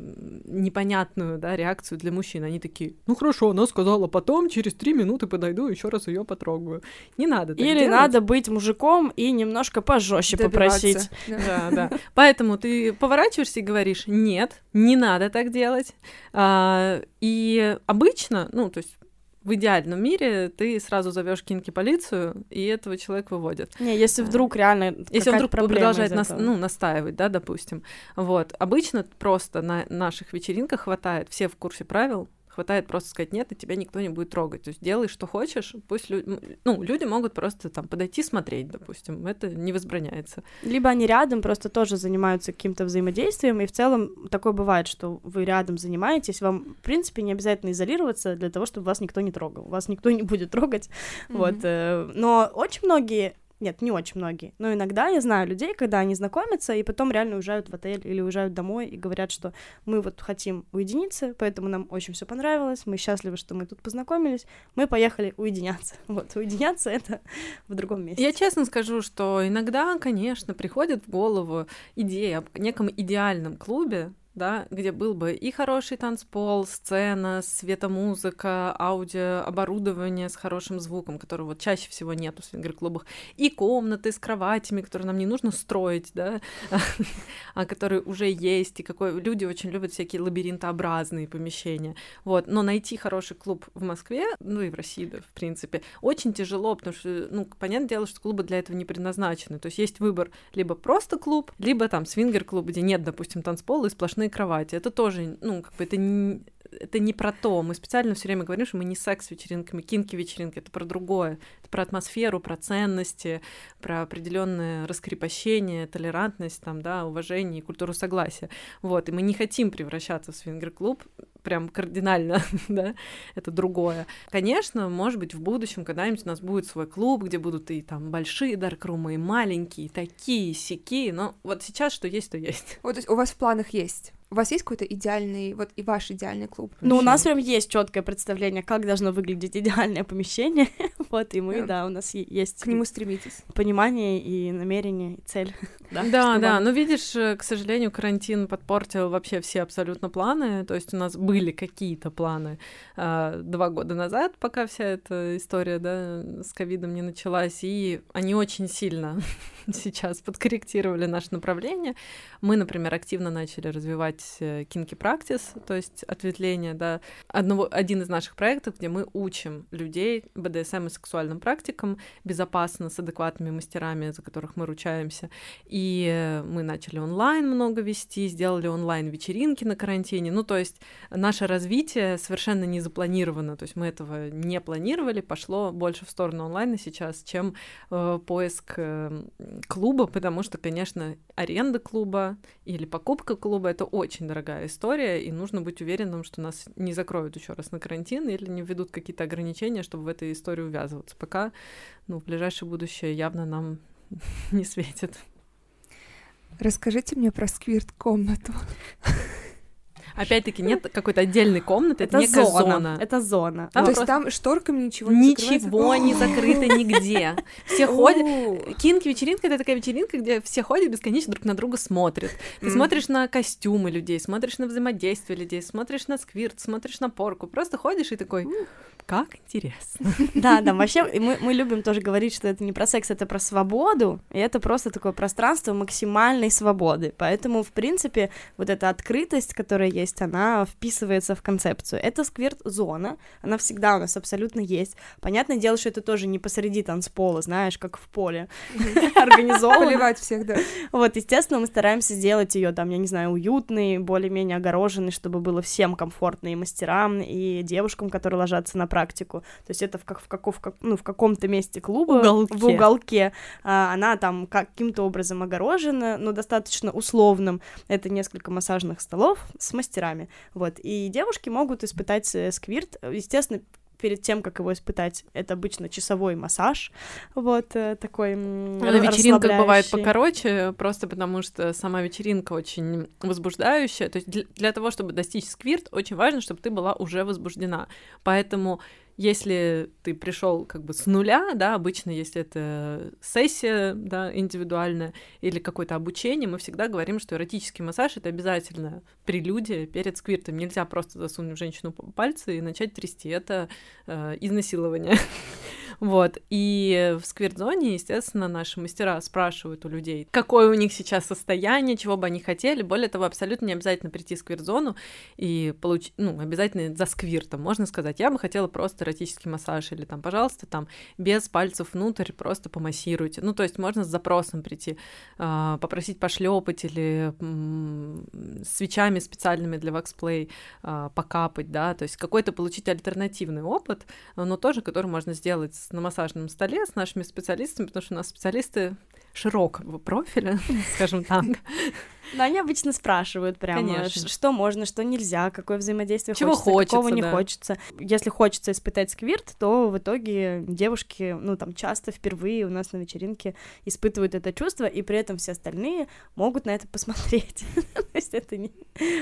непонятную, да, реакцию для мужчин. Они такие «ну хорошо, она сказала потом, через три минуты подойду, еще раз ее потрогаю». Не надо так Или делать. надо быть мужиком и немножко пожестче попросить. Да, да. Поэтому ты поворачиваешься и говоришь «нет, не надо так делать». А, и обычно, ну, то есть в идеальном мире ты сразу зовешь кинки полицию, и этого человека выводят. Не, если вдруг реально Если он вдруг продолжает нас, ну, настаивать, да, допустим. Вот. Обычно просто на наших вечеринках хватает, все в курсе правил, хватает просто сказать нет, и тебя никто не будет трогать. То есть делай, что хочешь, пусть лю... ну, люди могут просто там подойти смотреть, допустим, это не возбраняется. Либо они рядом просто тоже занимаются каким-то взаимодействием, и в целом такое бывает, что вы рядом занимаетесь, вам, в принципе, не обязательно изолироваться для того, чтобы вас никто не трогал, вас никто не будет трогать, mm-hmm. вот, э, но очень многие нет, не очень многие. Но иногда я знаю людей, когда они знакомятся и потом реально уезжают в отель или уезжают домой и говорят, что мы вот хотим уединиться, поэтому нам очень все понравилось, мы счастливы, что мы тут познакомились, мы поехали уединяться. Вот, уединяться это в другом месте. Я честно скажу, что иногда, конечно, приходит в голову идея о неком идеальном клубе, да, где был бы и хороший танцпол, сцена, светомузыка, аудиооборудование с хорошим звуком, которого вот чаще всего нет в свингер-клубах, и комнаты с кроватями, которые нам не нужно строить, да, а которые уже есть, и какой люди очень любят всякие лабиринтообразные помещения, вот, но найти хороший клуб в Москве, ну и в России, да, в принципе, очень тяжело, потому что, ну, понятное дело, что клубы для этого не предназначены, то есть есть выбор либо просто клуб, либо там свингер-клуб, где нет, допустим, танцпола и сплошные кровати. Это тоже, ну, как бы это не, это не про то. Мы специально все время говорим, что мы не секс-вечеринками, кинки-вечеринки, это про другое. Это про атмосферу, про ценности, про определенное раскрепощение, толерантность, там, да, уважение и культуру согласия. Вот, и мы не хотим превращаться в свингер-клуб, прям кардинально, да, это другое. Конечно, может быть, в будущем когда-нибудь у нас будет свой клуб, где будут и там большие даркрумы, и маленькие, и такие, сякие, но вот сейчас что есть, то есть. Вот, то есть у вас в планах есть у вас есть какой-то идеальный, вот и ваш идеальный клуб? Ну, у нас прям есть четкое представление, как должно выглядеть идеальное помещение. вот, и мы, да, у нас есть... К нему стремитесь. Понимание и намерение, и цель. да, да, да. Но видишь, э, к сожалению, карантин подпортил вообще все абсолютно планы. То есть у нас были какие-то планы э, два года назад, пока вся эта история, да, с ковидом не началась, и они очень сильно сейчас подкорректировали наше направление. Мы, например, активно начали развивать кинки э, практис, то есть ответвление, да, одного, один из наших проектов, где мы учим людей БДСМ и сексуальным практикам безопасно, с адекватными мастерами, за которых мы ручаемся. И мы начали онлайн много вести, сделали онлайн-вечеринки на карантине. Ну, то есть наше развитие совершенно не запланировано, то есть мы этого не планировали, пошло больше в сторону онлайна сейчас, чем э, поиск э, клуба, потому что, конечно, аренда клуба, или покупка клуба — это очень дорогая история, и нужно быть уверенным, что нас не закроют еще раз на карантин или не введут какие-то ограничения, чтобы в этой истории увязываться. Пока, ну, в ближайшее будущее явно нам не светит. Расскажите мне про сквирт-комнату. Опять-таки нет какой-то отдельной комнаты, это, это некая зона. зона. Это зона. Там То есть там шторками ничего не Ничего не закрыто нигде. Все ходят. Кинки-вечеринка — это такая вечеринка, где все ходят бесконечно друг на друга смотрят. Ты смотришь на костюмы людей, смотришь на взаимодействие людей, смотришь на сквирт, смотришь на порку. Просто ходишь и такой как интересно. Да, да, вообще мы, мы любим тоже говорить, что это не про секс, это про свободу, и это просто такое пространство максимальной свободы. Поэтому, в принципе, вот эта открытость, которая есть, она вписывается в концепцию. Это сквирт-зона, она всегда у нас абсолютно есть. Понятное дело, что это тоже не посреди танцпола, знаешь, как в поле организовано. Поливать всех, да. Вот, естественно, мы стараемся сделать ее там, я не знаю, уютной, более-менее огороженной, чтобы было всем комфортно и мастерам, и девушкам, которые ложатся на практику. То есть это в, как, в, каков, как, ну, в каком-то месте клуба, уголке. в уголке. А, она там каким-то образом огорожена, но достаточно условным. Это несколько массажных столов с мастерами. Вот. И девушки могут испытать э, сквирт. Естественно, перед тем, как его испытать, это обычно часовой массаж, вот э, такой На вечеринках бывает покороче, просто потому что сама вечеринка очень возбуждающая, то есть для, для того, чтобы достичь сквирт, очень важно, чтобы ты была уже возбуждена, поэтому если ты пришел как бы с нуля, да, обычно, если это сессия, да, индивидуальная или какое-то обучение, мы всегда говорим, что эротический массаж это обязательно прелюдия перед сквиртом. Нельзя просто засунуть в женщину пальцы и начать трясти. Это э, изнасилование. Вот. И в сквирт-зоне, естественно, наши мастера спрашивают у людей, какое у них сейчас состояние, чего бы они хотели. Более того, абсолютно не обязательно прийти в сквирт-зону и получить, ну, обязательно за сквиртом. Можно сказать, я бы хотела просто эротический массаж или там, пожалуйста, там, без пальцев внутрь, просто помассируйте. Ну, то есть можно с запросом прийти, а, попросить пошлепать или свечами специальными для ваксплей а, покапать, да, то есть какой-то получить альтернативный опыт, но тоже, который можно сделать на массажном столе с нашими специалистами, потому что у нас специалисты широкого профиля, скажем так. Но они обычно спрашивают прямо, Конечно. что можно, что нельзя, какое взаимодействие Чего хочется, хочется какого не да. хочется. Если хочется испытать сквирт, то в итоге девушки, ну, там, часто впервые у нас на вечеринке испытывают это чувство, и при этом все остальные могут на это посмотреть. То есть это не...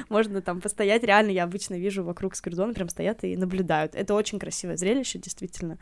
Можно там постоять, реально, я обычно вижу вокруг сквиртзоны, прям стоят и наблюдают. Это очень красивое зрелище, действительно.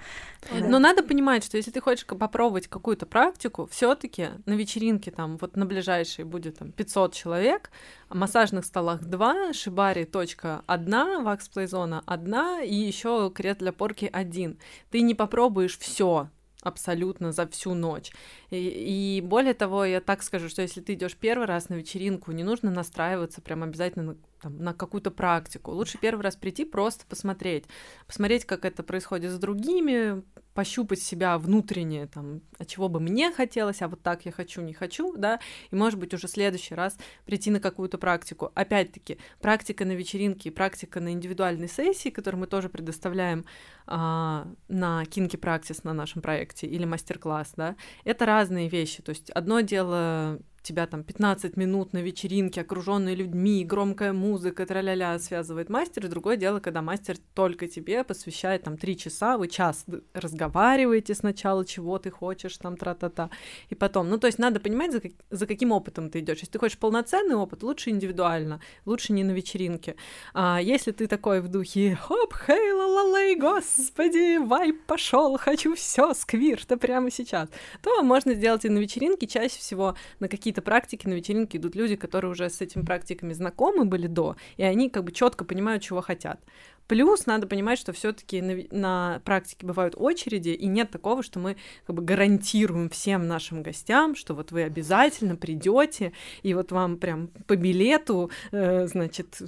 Но надо понимать, что если ты хочешь попробовать какую-то практику, все таки на вечеринке там вот на ближайшей будет там 500 500 человек, массажных столах 2, шибари точка 1, ваксплей зона 1 и еще крет для порки 1. Ты не попробуешь все абсолютно за всю ночь. И, и более того, я так скажу, что если ты идешь первый раз на вечеринку, не нужно настраиваться прям обязательно на, там, на какую-то практику. Лучше первый раз прийти, просто посмотреть. Посмотреть, как это происходит с другими, пощупать себя внутренне, там, а чего бы мне хотелось, а вот так я хочу, не хочу, да, и, может быть, уже в следующий раз прийти на какую-то практику. Опять-таки, практика на вечеринке и практика на индивидуальной сессии, которую мы тоже предоставляем а, на Kinky Practice на нашем проекте или мастер-класс, да, это разные вещи. То есть одно дело тебя там 15 минут на вечеринке, окруженные людьми, громкая музыка, тра-ля-ля, связывает мастер, и другое дело, когда мастер только тебе посвящает там 3 часа, вы час разговариваете сначала, чего ты хочешь, там тра-та-та, и потом, ну, то есть надо понимать, за, как, за каким опытом ты идешь. Если ты хочешь полноценный опыт, лучше индивидуально, лучше не на вечеринке. А если ты такой в духе хоп, хей, ла ла лей господи, вайп пошел, хочу все сквирта прямо сейчас, то можно сделать и на вечеринке, чаще всего на какие какие-то практики на вечеринке идут люди, которые уже с этими практиками знакомы были до, и они как бы четко понимают, чего хотят. Плюс надо понимать, что все-таки на, на практике бывают очереди, и нет такого, что мы как бы гарантируем всем нашим гостям, что вот вы обязательно придете, и вот вам прям по билету, э, значит,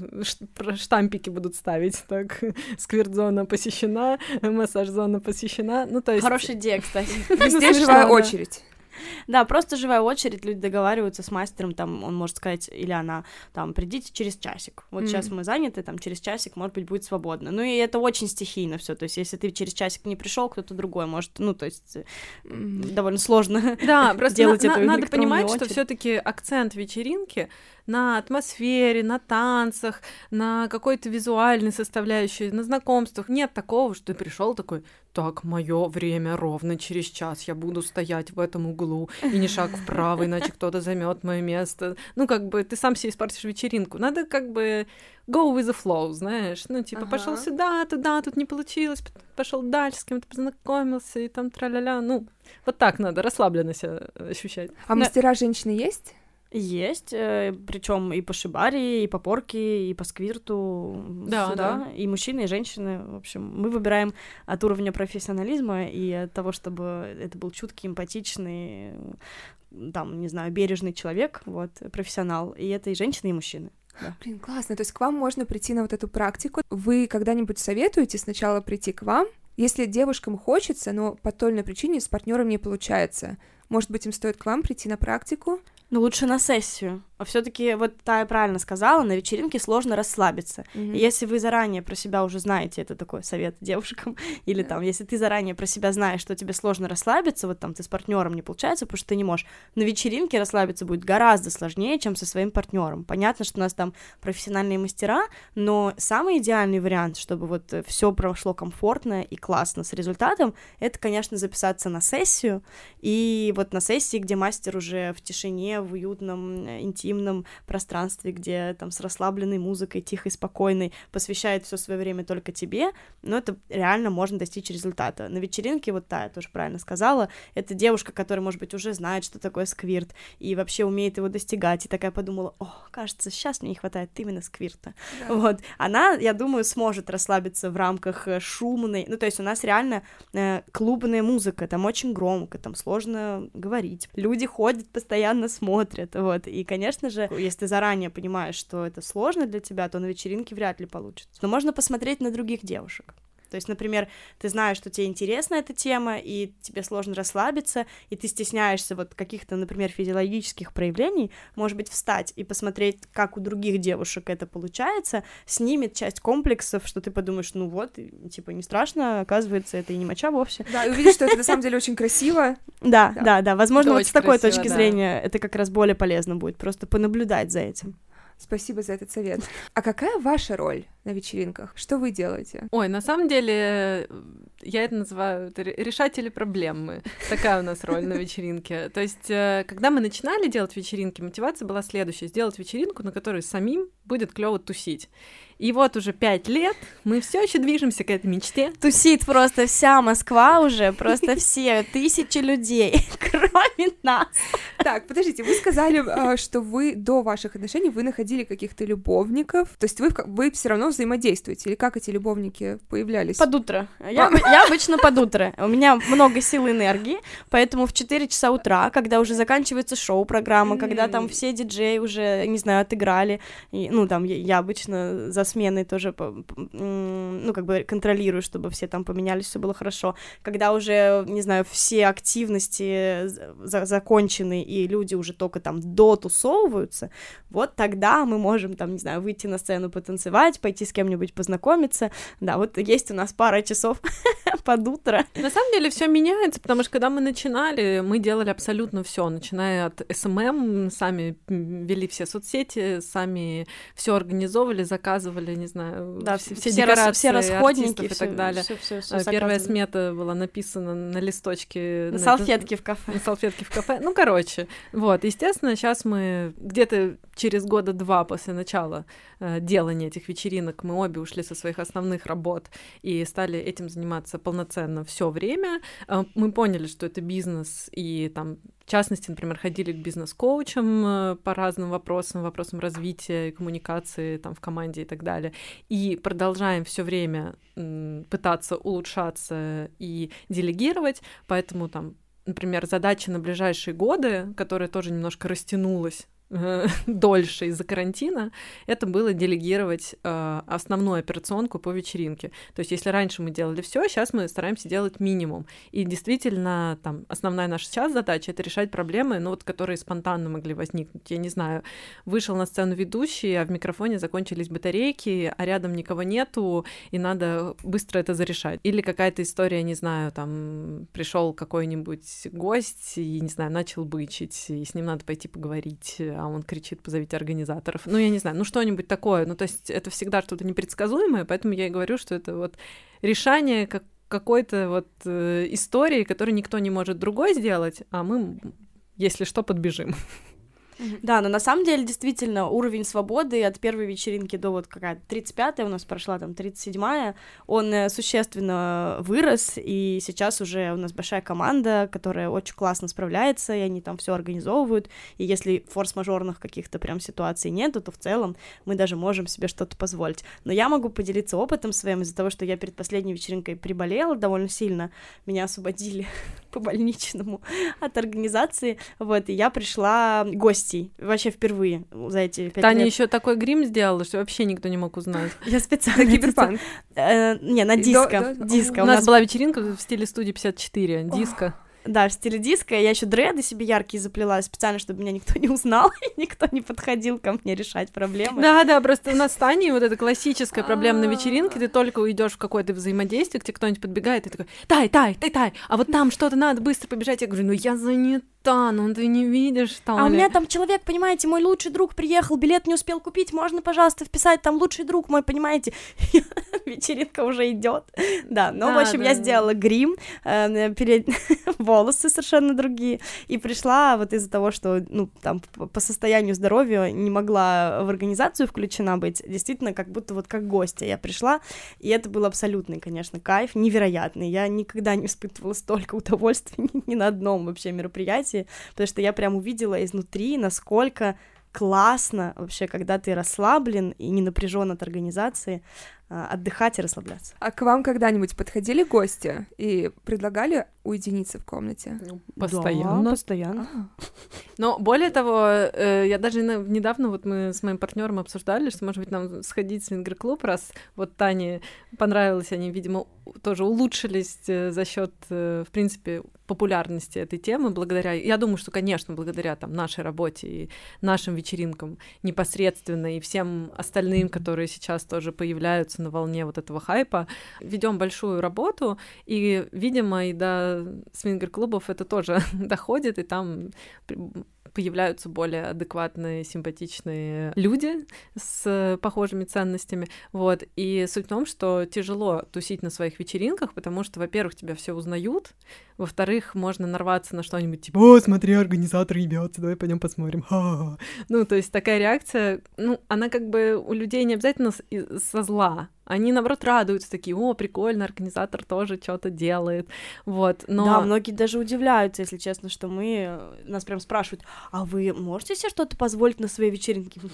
штампики будут ставить, так, сквирт-зона посещена, массаж-зона посещена, ну то есть... Хорошая идея, кстати. Везде живая очередь. Да, просто живая очередь, люди договариваются с мастером, там, он может сказать, или она, там, придите через часик. Вот mm. сейчас мы заняты, там, через часик, может быть, будет свободно. Ну, и это очень стихийно все. То есть, если ты через часик не пришел, кто-то другой может, ну, то есть, mm. довольно сложно да, просто делать на, это надо понимать, очередь. что все-таки акцент вечеринки на атмосфере, на танцах, на какой-то визуальной составляющей, на знакомствах. Нет такого, что ты пришел такой, так, мое время ровно через час, я буду стоять в этом углу, и не шаг вправо, иначе кто-то займет мое место. Ну, как бы ты сам себе испортишь вечеринку. Надо как бы go with the flow, знаешь. Ну, типа, ага. пошел сюда, туда, тут не получилось, пошел дальше, с кем-то познакомился, и там тра-ля-ля. Ну, вот так надо, расслабленно себя ощущать. А мастера женщины есть? Есть, э, причем и по шибари, и по порке, и по сквирту. Да, сюда. да. И мужчины, и женщины. В общем, мы выбираем от уровня профессионализма и от того, чтобы это был чуткий, эмпатичный, там, не знаю, бережный человек, вот, профессионал. И это и женщины, и мужчины. Да. Блин, классно. То есть к вам можно прийти на вот эту практику. Вы когда-нибудь советуете сначала прийти к вам, если девушкам хочется, но по той или иной причине с партнером не получается, может быть, им стоит к вам прийти на практику? Ну, лучше на сессию. А все-таки вот Тая правильно сказала, на вечеринке сложно расслабиться. Mm-hmm. И если вы заранее про себя уже знаете, это такой совет девушкам, или yeah. там, если ты заранее про себя знаешь, что тебе сложно расслабиться, вот там ты с партнером не получается, потому что ты не можешь. На вечеринке расслабиться будет гораздо сложнее, чем со своим партнером. Понятно, что у нас там профессиональные мастера, но самый идеальный вариант, чтобы вот все прошло комфортно и классно с результатом, это, конечно, записаться на сессию, и вот на сессии, где мастер уже в тишине в уютном, интимном пространстве, где там с расслабленной музыкой, тихой, спокойной, посвящает все свое время только тебе, но это реально можно достичь результата. На вечеринке, вот та, я тоже правильно сказала, это девушка, которая, может быть, уже знает, что такое сквирт, и вообще умеет его достигать, и такая подумала, о, кажется, сейчас мне не хватает именно сквирта. Да. Вот, она, я думаю, сможет расслабиться в рамках э, шумной, ну, то есть у нас реально э, клубная музыка, там очень громко, там сложно говорить, люди ходят, постоянно смотрят, вот, и, конечно же, если ты заранее понимаешь, что это сложно для тебя, то на вечеринке вряд ли получится. Но можно посмотреть на других девушек. То есть, например, ты знаешь, что тебе интересна эта тема, и тебе сложно расслабиться, и ты стесняешься вот каких-то, например, физиологических проявлений, может быть, встать и посмотреть, как у других девушек это получается, снимет часть комплексов, что ты подумаешь, ну вот, типа, не страшно, оказывается, это и не моча вовсе. Да, и увидишь, что это на самом деле очень красиво. Да, да, да, возможно, вот с такой точки зрения это как раз более полезно будет, просто понаблюдать за этим. Спасибо за этот совет. А какая ваша роль на вечеринках? Что вы делаете? Ой, на самом деле, я это называю это решатели проблемы. Такая у нас роль на вечеринке. То есть, э, когда мы начинали делать вечеринки, мотивация была следующая: сделать вечеринку, на которой самим будет клево тусить. И вот уже пять лет мы все еще движемся к этой мечте. Тусит просто вся Москва уже, просто все тысячи людей, кроме нас. Так, подождите, вы сказали, а, что вы до ваших отношений вы находили каких-то любовников, то есть вы, вы все равно взаимодействуете, или как эти любовники появлялись? Под утро. Я, я обычно под утро. У меня много сил и энергии, поэтому в 4 часа утра, когда уже заканчивается шоу-программа, когда там все диджеи уже, не знаю, отыграли, и, ну, там, я, я обычно за сменой тоже, ну, как бы контролирую, чтобы все там поменялись, все было хорошо. Когда уже, не знаю, все активности за закончены, и люди уже только там дотусовываются, вот тогда мы можем там, не знаю, выйти на сцену потанцевать, пойти с кем-нибудь познакомиться. Да, вот есть у нас пара часов под утро. На самом деле все меняется, потому что когда мы начинали, мы делали абсолютно все, начиная от SMM, сами вели все соцсети, сами все организовывали, заказывали, не знаю, да, все, все, декорации, все расходники и так далее. Все, все, все Первая смета была написана на листочке. На, на салфетке в кафе. На салфетке в кафе. Ну, короче, вот, естественно, сейчас мы где-то через года два после начала э, делания этих вечеринок мы обе ушли со своих основных работ и стали этим заниматься полноценно все время. Э, мы поняли, что это бизнес, и там, в частности, например, ходили к бизнес-коучам э, по разным вопросам, вопросам развития, коммуникации там в команде и так далее. И продолжаем все время пытаться улучшаться и делегировать, поэтому там например, задача на ближайшие годы, которая тоже немножко растянулась Э, дольше из-за карантина, это было делегировать э, основную операционку по вечеринке. То есть, если раньше мы делали все, сейчас мы стараемся делать минимум. И действительно, там, основная наша сейчас задача это решать проблемы, ну, вот, которые спонтанно могли возникнуть. Я не знаю, вышел на сцену ведущий, а в микрофоне закончились батарейки, а рядом никого нету, и надо быстро это зарешать. Или какая-то история, не знаю, там, пришел какой-нибудь гость и, не знаю, начал бычить, и с ним надо пойти поговорить, а он кричит, позовите организаторов. Ну, я не знаю, ну что-нибудь такое. Ну, то есть это всегда что-то непредсказуемое, поэтому я и говорю, что это вот решение как какой-то вот э, истории, которую никто не может другой сделать, а мы, если что, подбежим. Да, но на самом деле действительно уровень свободы от первой вечеринки до вот какая-то 35-я у нас прошла, там 37-я, он э, существенно вырос, и сейчас уже у нас большая команда, которая очень классно справляется, и они там все организовывают, и если форс-мажорных каких-то прям ситуаций нету, то в целом мы даже можем себе что-то позволить. Но я могу поделиться опытом своим из-за того, что я перед последней вечеринкой приболела довольно сильно, меня освободили по больничному от организации, вот, и я пришла гостей гостей. Вообще впервые за эти пять Таня лет. еще такой грим сделала, что вообще никто не мог узнать. Я специально... Киберпанк. Э, не, на диско. Диско. У нас была вечеринка в стиле студии 54, диско. Да, в стиле диска. Я еще дреды себе яркие заплела специально, чтобы меня никто не узнал, и никто не подходил ко мне решать проблемы. Да, да, просто у нас с Таней вот эта классическая проблема на вечеринке, ты только уйдешь в какое-то взаимодействие, к тебе кто-нибудь подбегает, и такой, тай, тай, тай, тай, а вот там что-то надо быстро побежать. Я говорю, ну я занята да, ну ты не видишь там. А у меня там человек, понимаете, мой лучший друг приехал, билет не успел купить, можно, пожалуйста, вписать там лучший друг мой, понимаете? Вечеринка уже идет. Да, ну, в общем, я сделала грим, э, волосы совершенно другие, и пришла вот из-за того, что, ну, там, по состоянию здоровья не могла в организацию включена быть, действительно, как будто вот как гостья я пришла, и это был абсолютный, конечно, кайф, невероятный. Я никогда не испытывала столько удовольствия ни на одном вообще мероприятии, потому что я прям увидела изнутри, насколько классно вообще, когда ты расслаблен и не напряжен от организации, а, отдыхать и расслабляться. А к вам когда-нибудь подходили гости и предлагали уединиться в комнате? Ну, постоянно. Да, постоянно. А. Но более того, э, я даже недавно вот мы с моим партнером обсуждали, что, может быть, нам сходить в свингер-клуб, раз вот Тане понравилось, они, видимо, тоже улучшились э, за счет, э, в принципе, популярности этой темы, благодаря, я думаю, что, конечно, благодаря там нашей работе и нашим вечеринкам непосредственно и всем остальным, которые сейчас тоже появляются на волне вот этого хайпа, ведем большую работу, и, видимо, и до свингер-клубов это тоже доходит, и там появляются более адекватные, симпатичные люди с похожими ценностями, вот, и суть в том, что тяжело тусить на своих вечеринках, потому что, во-первых, тебя все узнают, во-вторых, можно нарваться на что-нибудь типа «О, смотри, организатор ебется, давай пойдем посмотрим». Ха-ха-ха. Ну, то есть такая реакция, ну, она как бы у людей не обязательно со зла, они, наоборот, радуются такие, о, прикольно, организатор тоже что-то делает, вот, но... Да, многие даже удивляются, если честно, что мы, нас прям спрашивают, а вы можете себе что-то позволить на своей вечеринке? Мы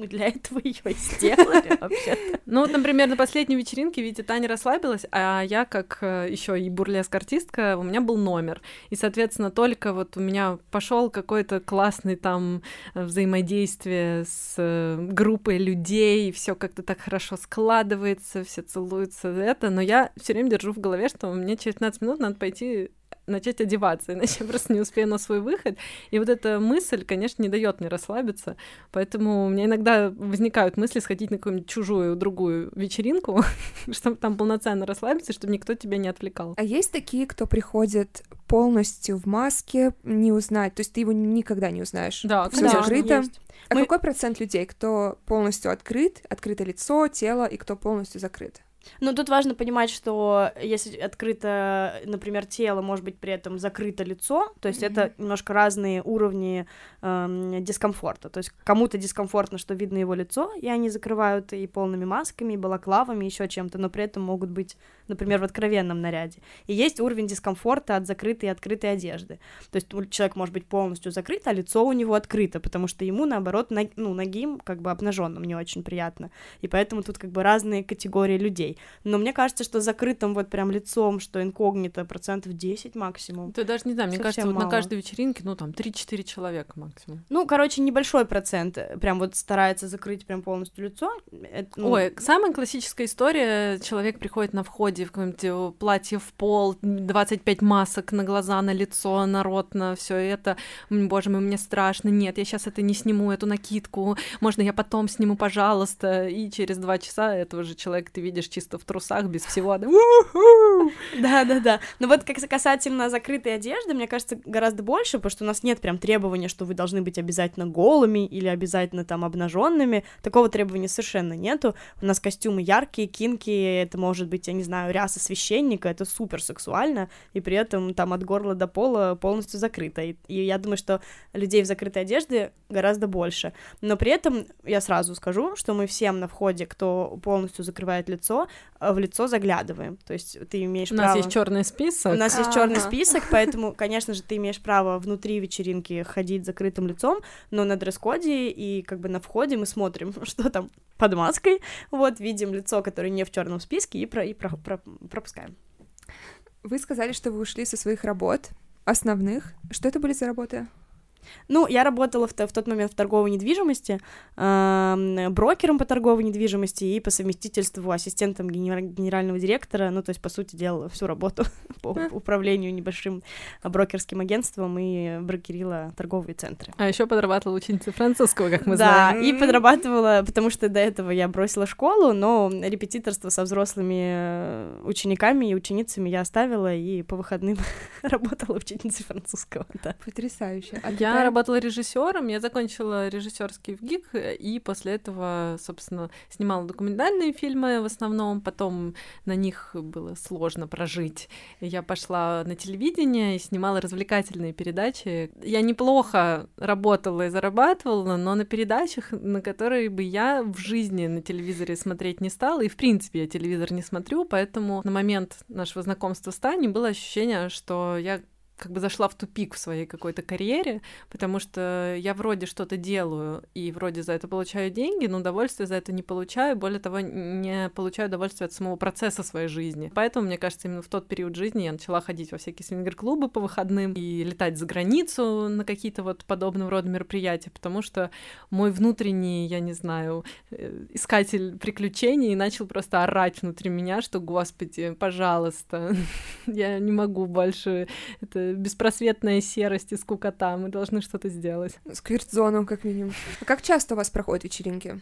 мы для этого ее и сделали вообще Ну, вот, например, на последней вечеринке, видите, Таня расслабилась, а я, как э, еще и бурлеск-артистка, у меня был номер, и, соответственно, только вот у меня пошел какой-то классный там э, взаимодействие с э, группой людей, все как-то так хорошо складывается, обнимается, все целуются, это, но я все время держу в голове, что мне через 15 минут надо пойти начать одеваться, иначе я просто не успею на свой выход. И вот эта мысль, конечно, не дает мне расслабиться, поэтому у меня иногда возникают мысли сходить на какую-нибудь чужую, другую вечеринку, чтобы там полноценно расслабиться, чтобы никто тебя не отвлекал. А есть такие, кто приходит полностью в маске, не узнать, то есть ты его никогда не узнаешь. Да, все закрыто. Есть. А Мы... какой процент людей, кто полностью открыт, открыто лицо, тело, и кто полностью закрыт? Ну, тут важно понимать, что если открыто, например, тело, может быть при этом закрыто лицо, то есть mm-hmm. это немножко разные уровни эм, дискомфорта. То есть кому-то дискомфортно, что видно его лицо, и они закрывают и полными масками, и балаклавами, еще чем-то, но при этом могут быть, например, в откровенном наряде. И есть уровень дискомфорта от закрытой и открытой одежды. То есть человек может быть полностью закрыт, а лицо у него открыто, потому что ему, наоборот, ног, ну, ногим, как бы обнаженным не очень приятно. И поэтому тут как бы разные категории людей людей. Но мне кажется, что закрытым вот прям лицом, что инкогнито, процентов 10 максимум. Ты даже не знаю, мне кажется, вот на каждой вечеринке, ну, там, 3-4 человека максимум. Ну, короче, небольшой процент э, прям вот старается закрыть прям полностью лицо. Это, ну... Ой, самая классическая история, человек приходит на входе в какое-нибудь э, платье в пол, 25 масок на глаза, на лицо, на рот, на все это. Боже мой, мне страшно, нет, я сейчас это не сниму, эту накидку, можно я потом сниму, пожалуйста, и через два часа этого же человека ты видишь чисто в трусах, без всего, да. Да-да-да. Но вот как касательно закрытой одежды, мне кажется, гораздо больше, потому что у нас нет прям требования, что вы должны быть обязательно голыми или обязательно там обнаженными. Такого требования совершенно нету. У нас костюмы яркие, кинки, это может быть, я не знаю, ряса священника, это супер сексуально, и при этом там от горла до пола полностью закрыто. И, и я думаю, что людей в закрытой одежде гораздо больше. Но при этом я сразу скажу, что мы всем на входе, кто полностью закрывает лицо, в лицо заглядываем. То есть ты имеешь У право... нас есть черный список. У нас есть черный список, поэтому, конечно же, ты имеешь право внутри вечеринки ходить закрытым лицом, но на дресс-коде и как бы на входе мы смотрим, что там под маской, вот, видим лицо, которое не в черном списке, и, про, и про, про, пропускаем. Вы сказали, что вы ушли со своих работ основных. Что это были за работы? Ну, я работала в, в тот момент в торговой недвижимости, э, брокером по торговой недвижимости и по совместительству ассистентом генер- генерального директора, ну, то есть, по сути, делала всю работу по управлению небольшим брокерским агентством и брокерила торговые центры. А еще подрабатывала ученицей французского, как мы да, знаем. и подрабатывала, потому что до этого я бросила школу, но репетиторство со взрослыми э, учениками и ученицами я оставила, и по выходным работала ученицей французского, да. Потрясающе. А я работала режиссером, я закончила режиссерский в ГИК, и после этого, собственно, снимала документальные фильмы в основном, потом на них было сложно прожить. Я пошла на телевидение и снимала развлекательные передачи. Я неплохо работала и зарабатывала, но на передачах, на которые бы я в жизни на телевизоре смотреть не стала, и в принципе я телевизор не смотрю, поэтому на момент нашего знакомства с Таней было ощущение, что я как бы зашла в тупик в своей какой-то карьере, потому что я вроде что-то делаю и вроде за это получаю деньги, но удовольствия за это не получаю, более того, не получаю удовольствия от самого процесса своей жизни. Поэтому, мне кажется, именно в тот период жизни я начала ходить во всякие свингер-клубы по выходным и летать за границу на какие-то вот подобного рода мероприятия, потому что мой внутренний, я не знаю, э, искатель приключений начал просто орать внутри меня, что, господи, пожалуйста, я не могу больше это беспросветная серость и скукота, мы должны что-то сделать. Сквирт-зону, как минимум. А как часто у вас проходят вечеринки?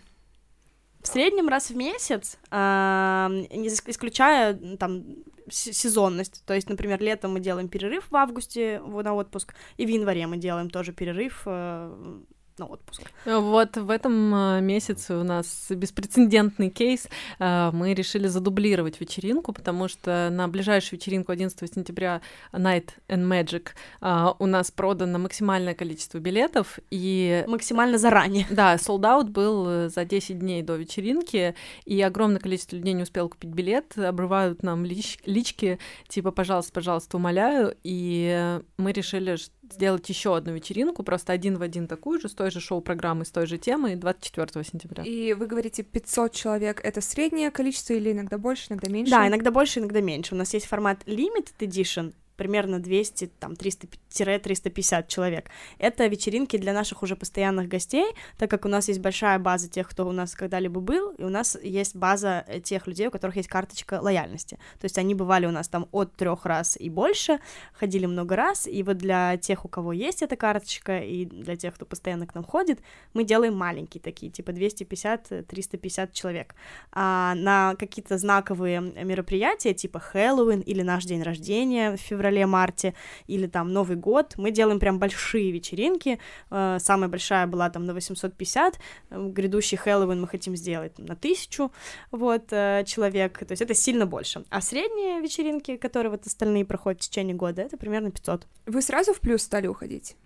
В среднем раз в месяц, не исключая там сезонность. То есть, например, летом мы делаем перерыв в августе на отпуск, и в январе мы делаем тоже перерыв э, на отпуск. Вот в этом э, месяце у нас беспрецедентный кейс. Э, мы решили задублировать вечеринку, потому что на ближайшую вечеринку 11 сентября Night and Magic э, у нас продано максимальное количество билетов. И... Максимально заранее. Да, sold out был за 10 дней до вечеринки, и огромное количество людей не успел купить билет, обрывают нам лич... лички, типа, пожалуйста, пожалуйста, умоляю. И мы решили, сделать еще одну вечеринку, просто один в один такую же, с той же шоу-программой, с той же темой, 24 сентября. И вы говорите, 500 человек — это среднее количество или иногда больше, иногда меньше? Да, иногда больше, иногда меньше. У нас есть формат Limited Edition, примерно 200, там, 300-350 человек. Это вечеринки для наших уже постоянных гостей, так как у нас есть большая база тех, кто у нас когда-либо был, и у нас есть база э, тех людей, у которых есть карточка лояльности. То есть они бывали у нас там от трех раз и больше, ходили много раз, и вот для тех, у кого есть эта карточка, и для тех, кто постоянно к нам ходит, мы делаем маленькие такие, типа 250-350 человек. А на какие-то знаковые мероприятия, типа Хэллоуин или наш день рождения в феврале, феврале-марте, или там Новый год, мы делаем прям большие вечеринки, э, самая большая была там на 850, э, грядущий Хэллоуин мы хотим сделать на тысячу, вот, э, человек, то есть это сильно больше. А средние вечеринки, которые вот остальные проходят в течение года, это примерно 500. Вы сразу в плюс стали уходить?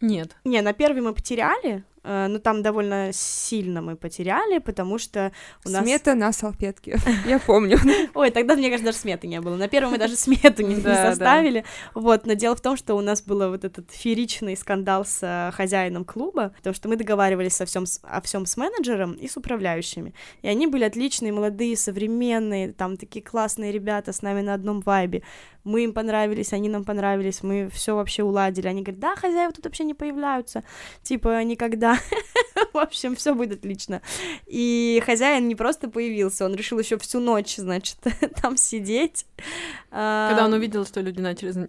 Нет. Не, на первый мы потеряли, но там довольно сильно мы потеряли, потому что у нас... Смета на салфетке, я помню. Ой, тогда, мне кажется, даже сметы не было. На первом мы даже смету не составили. Вот, но дело в том, что у нас был вот этот фееричный скандал с э, хозяином клуба, потому что мы договаривались со всем, о всем с менеджером и с управляющими. И они были отличные, молодые, современные, там такие классные ребята с нами на одном вайбе. Мы им понравились, они нам понравились, мы все вообще уладили. Они говорят, да, хозяева тут вообще не появляются. Типа, никогда В общем, все будет отлично. И хозяин не просто появился, он решил еще всю ночь, значит, там сидеть. Когда он увидел, что люди начали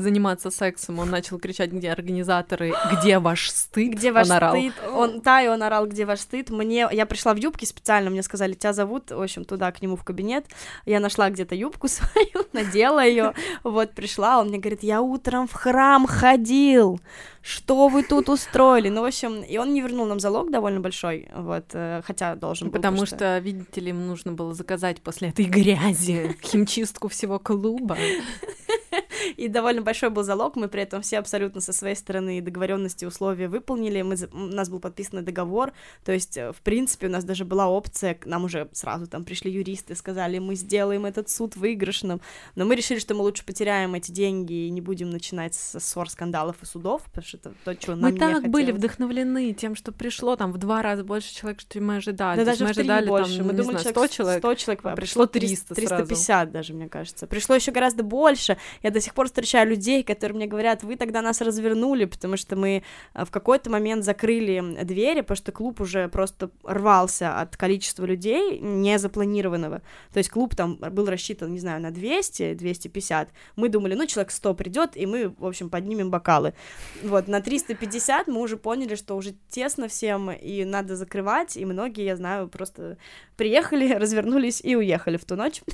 заниматься сексом, он начал кричать, где организаторы, где ваш стыд? Где ваш он орал. стыд? Он, да, и он орал, где ваш стыд. Мне, я пришла в юбке специально, мне сказали, тебя зовут, в общем, туда, к нему в кабинет. Я нашла где-то юбку свою, надела ее, вот, пришла, он мне говорит, я утром в храм ходил, что вы тут устроили? Ну, в общем, и он не вернул нам залог довольно большой, вот, э, хотя должен был. Потому что... что, видите ли, им нужно было заказать после этой грязи химчистку всего клуба. И довольно большой был залог, мы при этом все абсолютно со своей стороны договоренности условия выполнили, мы, у нас был подписан договор, то есть, э, в принципе, у нас даже была опция, к нам уже сразу там пришли юристы, сказали, мы сделаем этот суд выигрышным, но мы решили, что мы лучше потеряем эти деньги и не будем начинать со ссор, скандалов и судов, потому что это то, чего нам Мы так хотелось. были вдохновлены тем, что пришло там в два раза больше человек, что мы ожидали. Да, даже мы ожидали больше. Там, мы думали, знаю, 100 человек, 100 человек, а пришло 300 350 сразу. даже, мне кажется. Пришло еще гораздо больше. Я до сих пор встречаю людей, которые мне говорят, вы тогда нас развернули, потому что мы э, в какой-то момент закрыли двери, потому что клуб уже просто рвался от количества людей не запланированного. То есть клуб там был рассчитан, не знаю, на 200, 250. Мы думали, ну, человек 100 придет, и мы, в общем, поднимем бокалы. Вот, на 350 мы уже поняли, что уже тесно всем, и надо закрывать, и многие, я знаю, просто приехали, развернулись и уехали в ту ночь.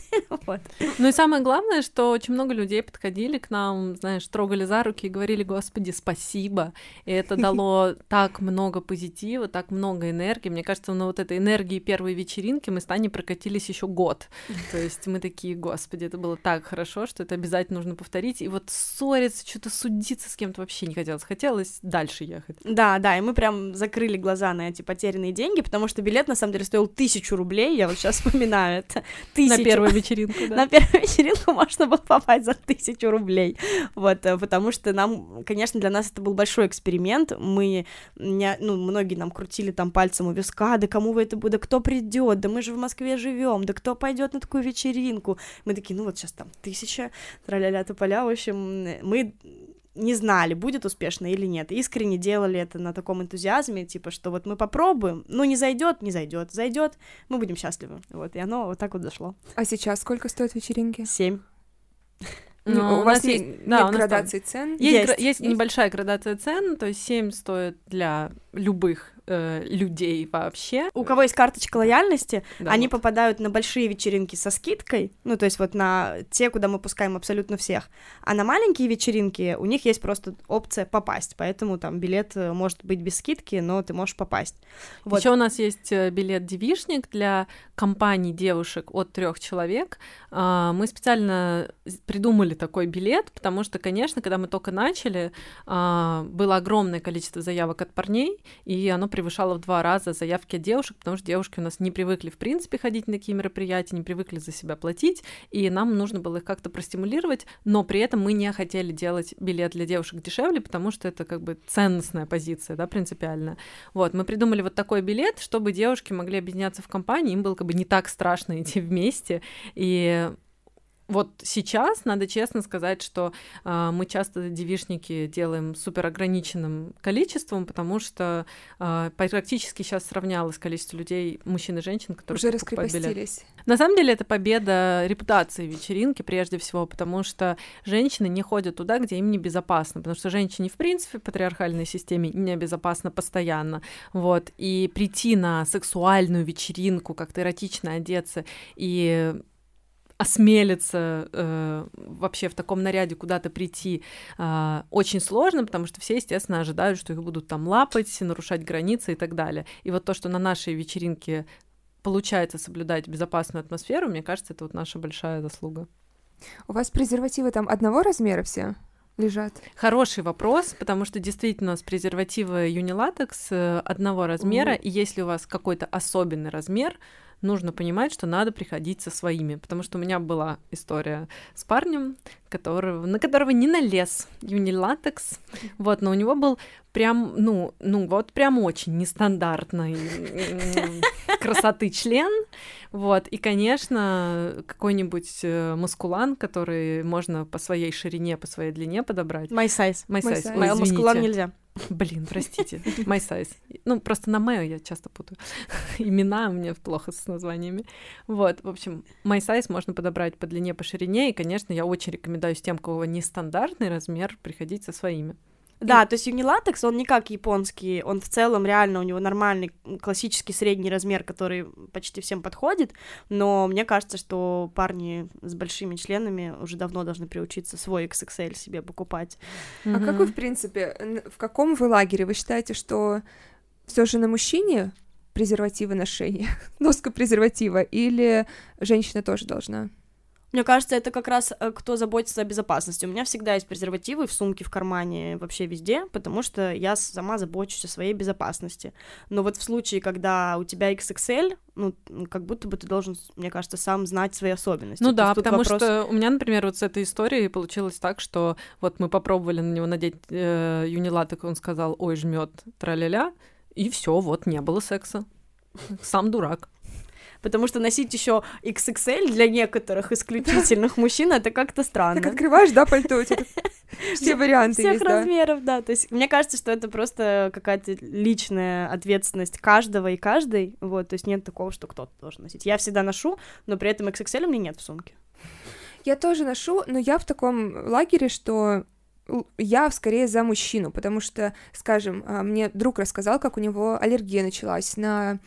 Ну и самое главное, что очень много людей подходили к нам, знаешь, трогали за руки и говорили, господи, спасибо. И это дало так много позитива, так много энергии. Мне кажется, на вот этой энергии первой вечеринки мы с Таней прокатились еще год. То есть мы такие, господи, это было так хорошо, что это обязательно нужно повторить. И вот ссориться, что-то судиться с кем-то вообще не хотелось. Хотелось дальше ехать. Да, да, и мы прям закрыли глаза на эти потерянные деньги, потому что билет на самом деле стоил тысячу рублей. Я вот сейчас вспоминаю это. Тысячу. На первую вечеринку, да. На первую вечеринку можно было попасть за тысячу рублей. Вот, э, потому что нам, конечно, для нас это был большой эксперимент. Мы, не, ну, многие нам крутили там пальцем у виска, да кому вы это будет, да кто придет, да мы же в Москве живем, да кто пойдет на такую вечеринку. Мы такие, ну вот сейчас там тысяча, траля-ля поля, в общем, мы не знали, будет успешно или нет. Искренне делали это на таком энтузиазме, типа, что вот мы попробуем, ну не зайдет, не зайдет, зайдет, мы будем счастливы. Вот, и оно вот так вот зашло. А сейчас сколько стоят вечеринки? Семь. Ну, у вас есть, есть да, нет градации цен? Есть, есть, есть небольшая градация цен, то есть 7 стоит для любых э, людей вообще. У кого есть карточка лояльности, да, они вот. попадают на большие вечеринки со скидкой, ну, то есть вот на те, куда мы пускаем абсолютно всех. А на маленькие вечеринки у них есть просто опция попасть, поэтому там билет э, может быть без скидки, но ты можешь попасть. Вот. Еще у нас есть э, билет девишник для компаний девушек от трех человек. А, мы специально придумали такой билет, потому что, конечно, когда мы только начали, а, было огромное количество заявок от парней, и оно превышало в два раза заявки девушек, потому что девушки у нас не привыкли, в принципе, ходить на такие мероприятия, не привыкли за себя платить, и нам нужно было их как-то простимулировать, но при этом мы не хотели делать билет для девушек дешевле, потому что это как бы ценностная позиция, да, принципиальная. Вот, мы придумали вот такой билет, чтобы девушки могли объединяться в компании, им было как бы не так страшно идти вместе, и вот сейчас надо честно сказать, что э, мы часто девишники делаем супер ограниченным количеством, потому что э, практически сейчас сравнялось количество людей, мужчин и женщин, которые уже раскрепостились. На самом деле это победа репутации вечеринки прежде всего, потому что женщины не ходят туда, где им небезопасно, потому что женщине в принципе в патриархальной системе небезопасно постоянно, вот. И прийти на сексуальную вечеринку, как-то эротично одеться и осмелиться э, вообще в таком наряде куда-то прийти э, очень сложно, потому что все, естественно, ожидают, что их будут там лапать, нарушать границы и так далее. И вот то, что на нашей вечеринке получается соблюдать безопасную атмосферу, мне кажется, это вот наша большая заслуга. У вас презервативы там одного размера все? лежат? Хороший вопрос, потому что действительно у нас презервативы юнилатекс э, одного размера, mm. и если у вас какой-то особенный размер, нужно понимать, что надо приходить со своими, потому что у меня была история с парнем, которого, на которого не налез юнилатекс, вот, но у него был прям, ну, ну вот прям очень нестандартный красоты член, вот, и, конечно, какой-нибудь э, мускулан, который можно по своей ширине, по своей длине подобрать. My size. My size. My size. Мускулан нельзя. Блин, простите, my size. Ну, просто на Мэо я часто путаю. Имена у меня плохо с названиями. Вот, в общем, my size можно подобрать по длине, по ширине, и, конечно, я очень рекомендую с тем, у кого нестандартный размер, приходить со своими. Да, то есть юнилатекс, он не как японский, он в целом реально у него нормальный классический средний размер, который почти всем подходит, но мне кажется, что парни с большими членами уже давно должны приучиться свой XXL себе покупать. А как вы, в принципе, в каком вы лагере? Вы считаете, что все же на мужчине презервативы ношения, носка презерватива, или женщина тоже должна? Мне кажется, это как раз э, кто заботится о безопасности. У меня всегда есть презервативы в сумке, в кармане, вообще везде, потому что я сама забочусь о своей безопасности. Но вот в случае, когда у тебя XXL, ну, как будто бы ты должен, мне кажется, сам знать свои особенности. Ну да, потому вопрос... что у меня, например, вот с этой историей получилось так, что вот мы попробовали на него надеть э, юнилаток, он сказал, ой, жмет, траля-ля, и все, вот, не было секса. Сам дурак. Потому что носить еще XXL для некоторых исключительных мужчин это как-то странно. Так открываешь, да, пальто, у тебя все варианты Всех есть, да. размеров, да. То есть мне кажется, что это просто какая-то личная ответственность каждого и каждой. Вот, то есть нет такого, что кто-то должен носить. Я всегда ношу, но при этом XXL у меня нет в сумке. Я тоже ношу, но я в таком лагере, что я скорее за мужчину, потому что, скажем, а, мне друг рассказал, как у него аллергия началась на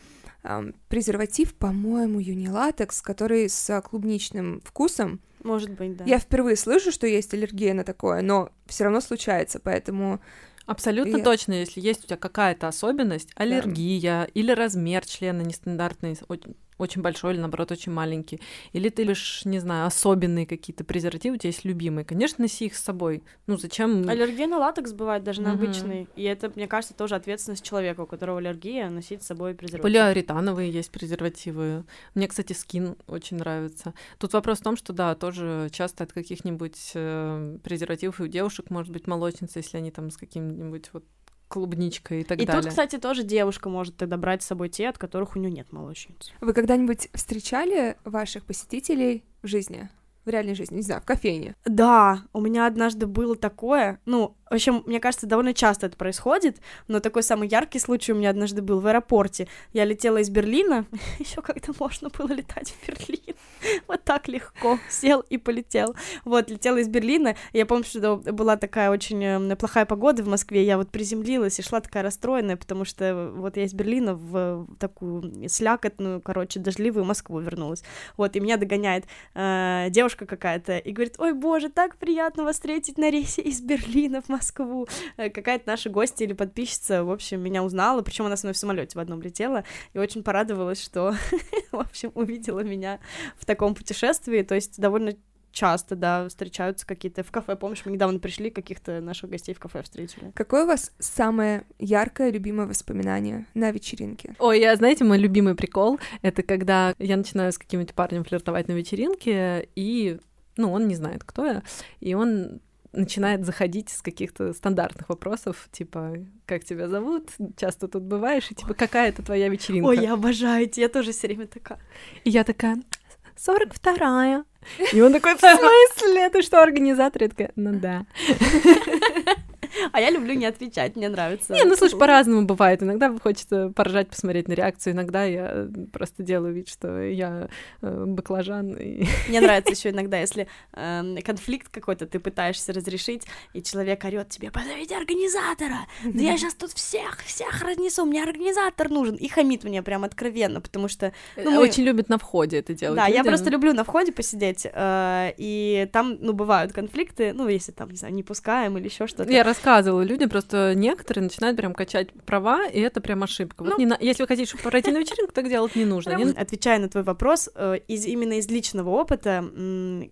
презерватив, по-моему, юнилатекс, который с клубничным вкусом. Может быть, да. Я впервые слышу, что есть аллергия на такое, но все равно случается, поэтому Абсолютно И- точно, если есть у тебя какая-то особенность, аллергия или размер члена нестандартный, очень, большой или наоборот очень маленький, или ты любишь, не знаю, особенные какие-то презервативы, у тебя есть любимые, конечно, носи их с собой. Ну зачем? Аллергия на латекс бывает даже на Мгм. обычный. И это, мне кажется, тоже ответственность человека, у которого аллергия, носить с собой презерватив. Полиуретановые есть презервативы. Мне, кстати, скин очень нравится. Тут вопрос в том, что да, тоже часто от каких-нибудь э, презервативов и у девушек может быть молочница, если они там с каким-нибудь вот клубничкой и так И далее. тут, кстати, тоже девушка может тогда брать с собой те, от которых у нее нет молочницы. вы когда-нибудь встречали ваших посетителей в жизни? В реальной жизни, не знаю, в кофейне. Да, у меня однажды было такое, ну, в общем, мне кажется, довольно часто это происходит, но такой самый яркий случай у меня однажды был в аэропорте. Я летела из Берлина, еще когда можно было летать в Берлин, вот так легко, сел и полетел. Вот, летела из Берлина, я помню, что была такая очень э, плохая погода в Москве, я вот приземлилась и шла такая расстроенная, потому что вот я из Берлина в такую слякотную, короче, дождливую Москву вернулась. Вот, и меня догоняет э, девушка какая-то и говорит, ой, боже, так приятно вас встретить на рейсе из Берлина в Москву. Э, Какая-то наша гостья или подписчица, в общем, меня узнала, причем она со мной в самолете в одном летела, и очень порадовалась, что, в общем, увидела меня в таком путешествии, то есть довольно часто, да, встречаются какие-то в кафе. Помнишь, мы недавно пришли, каких-то наших гостей в кафе встретили. Какое у вас самое яркое, любимое воспоминание на вечеринке? Ой, я, знаете, мой любимый прикол — это когда я начинаю с каким-нибудь парнем флиртовать на вечеринке, и, ну, он не знает, кто я, и он начинает заходить с каких-то стандартных вопросов, типа, как тебя зовут, часто тут бываешь, и типа, какая это твоя вечеринка? Ой, я обожаю эти, я тоже все время такая. И я такая, 42-я. И он такой, в смысле? Ты что, организатор? Я такая, ну да. А я люблю не отвечать, мне нравится. Не, ну слушай, по-разному бывает. Иногда хочется поржать, посмотреть на реакцию. Иногда я просто делаю вид, что я э, баклажан. И... Мне нравится еще иногда, если эм, конфликт какой-то ты пытаешься разрешить, и человек орет тебе, позовите организатора, да я сейчас тут всех, всех разнесу, мне организатор нужен, и хамит мне прям откровенно, потому что... Ну, мы- Очень любят на входе это делать. Да, я люди. просто люблю на входе посидеть, э, и там, ну, бывают конфликты, ну, если там, не знаю, не пускаем или еще что-то. Я рассказывала людям, просто некоторые начинают прям качать права, и это прям ошибка. Вот Ну. не на- Если вы хотите чтобы пройти на вечеринку, так делать не нужно. Не- Отвечая на твой вопрос, э, из, именно из личного опыта,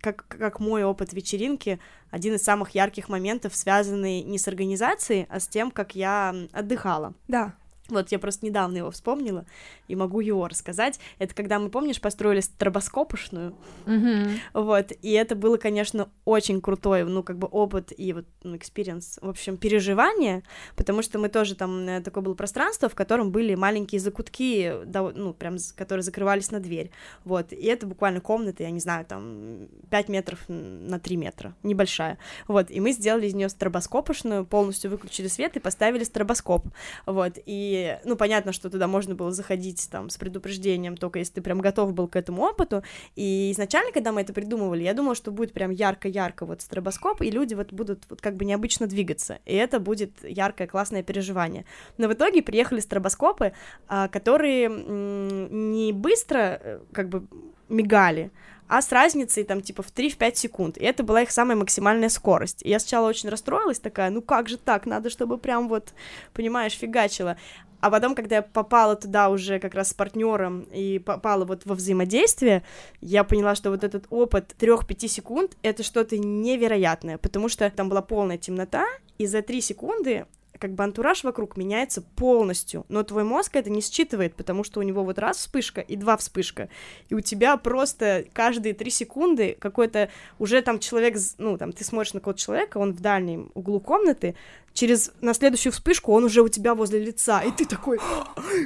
как, как мой опыт вечеринки, один из самых ярких моментов, связанный не с организацией, а с тем, как я отдыхала. Да. Вот я просто недавно его вспомнила и могу его рассказать. Это когда мы, помнишь, построили стробоскопушную, Мгм. вот, и это было, конечно, очень крутой, ну, как бы опыт и вот, ну, experience, в общем, переживание, потому что мы тоже там, э, такое было пространство, в котором были маленькие закутки, ну, прям, которые закрывались на дверь, вот, и это буквально комната, я не знаю, там, 5 метров на 3 метра, небольшая, вот, и мы сделали из нее стробоскопушную, полностью выключили свет и поставили стробоскоп, вот, и, ну, понятно, что туда можно было заходить там с предупреждением, только если ты прям готов был к этому опыту, и изначально, когда мы это придумывали, я думала, что будет прям ярко-ярко вот стробоскоп, и люди вот будут вот как бы необычно двигаться, и это будет яркое, классное переживание. Но в итоге приехали стробоскопы, а, которые не быстро э, как бы мигали, а с разницей там типа в 3-5 секунд. И это была их самая максимальная скорость. И я сначала очень расстроилась, такая, ну как же так, надо, чтобы прям вот, понимаешь, фигачила. А потом, когда я попала туда уже как раз с партнером и попала вот во взаимодействие, я поняла, что вот этот опыт 3-5 секунд — это что-то невероятное, потому что там была полная темнота, и за 3 секунды как бы антураж вокруг меняется полностью, но твой мозг это не считывает, потому что у него вот раз вспышка и два вспышка, и у тебя просто каждые три секунды какой-то уже там человек, ну там ты смотришь на какого-то человека, он в дальнем углу комнаты, через на следующую вспышку он уже у тебя возле лица, и ты такой,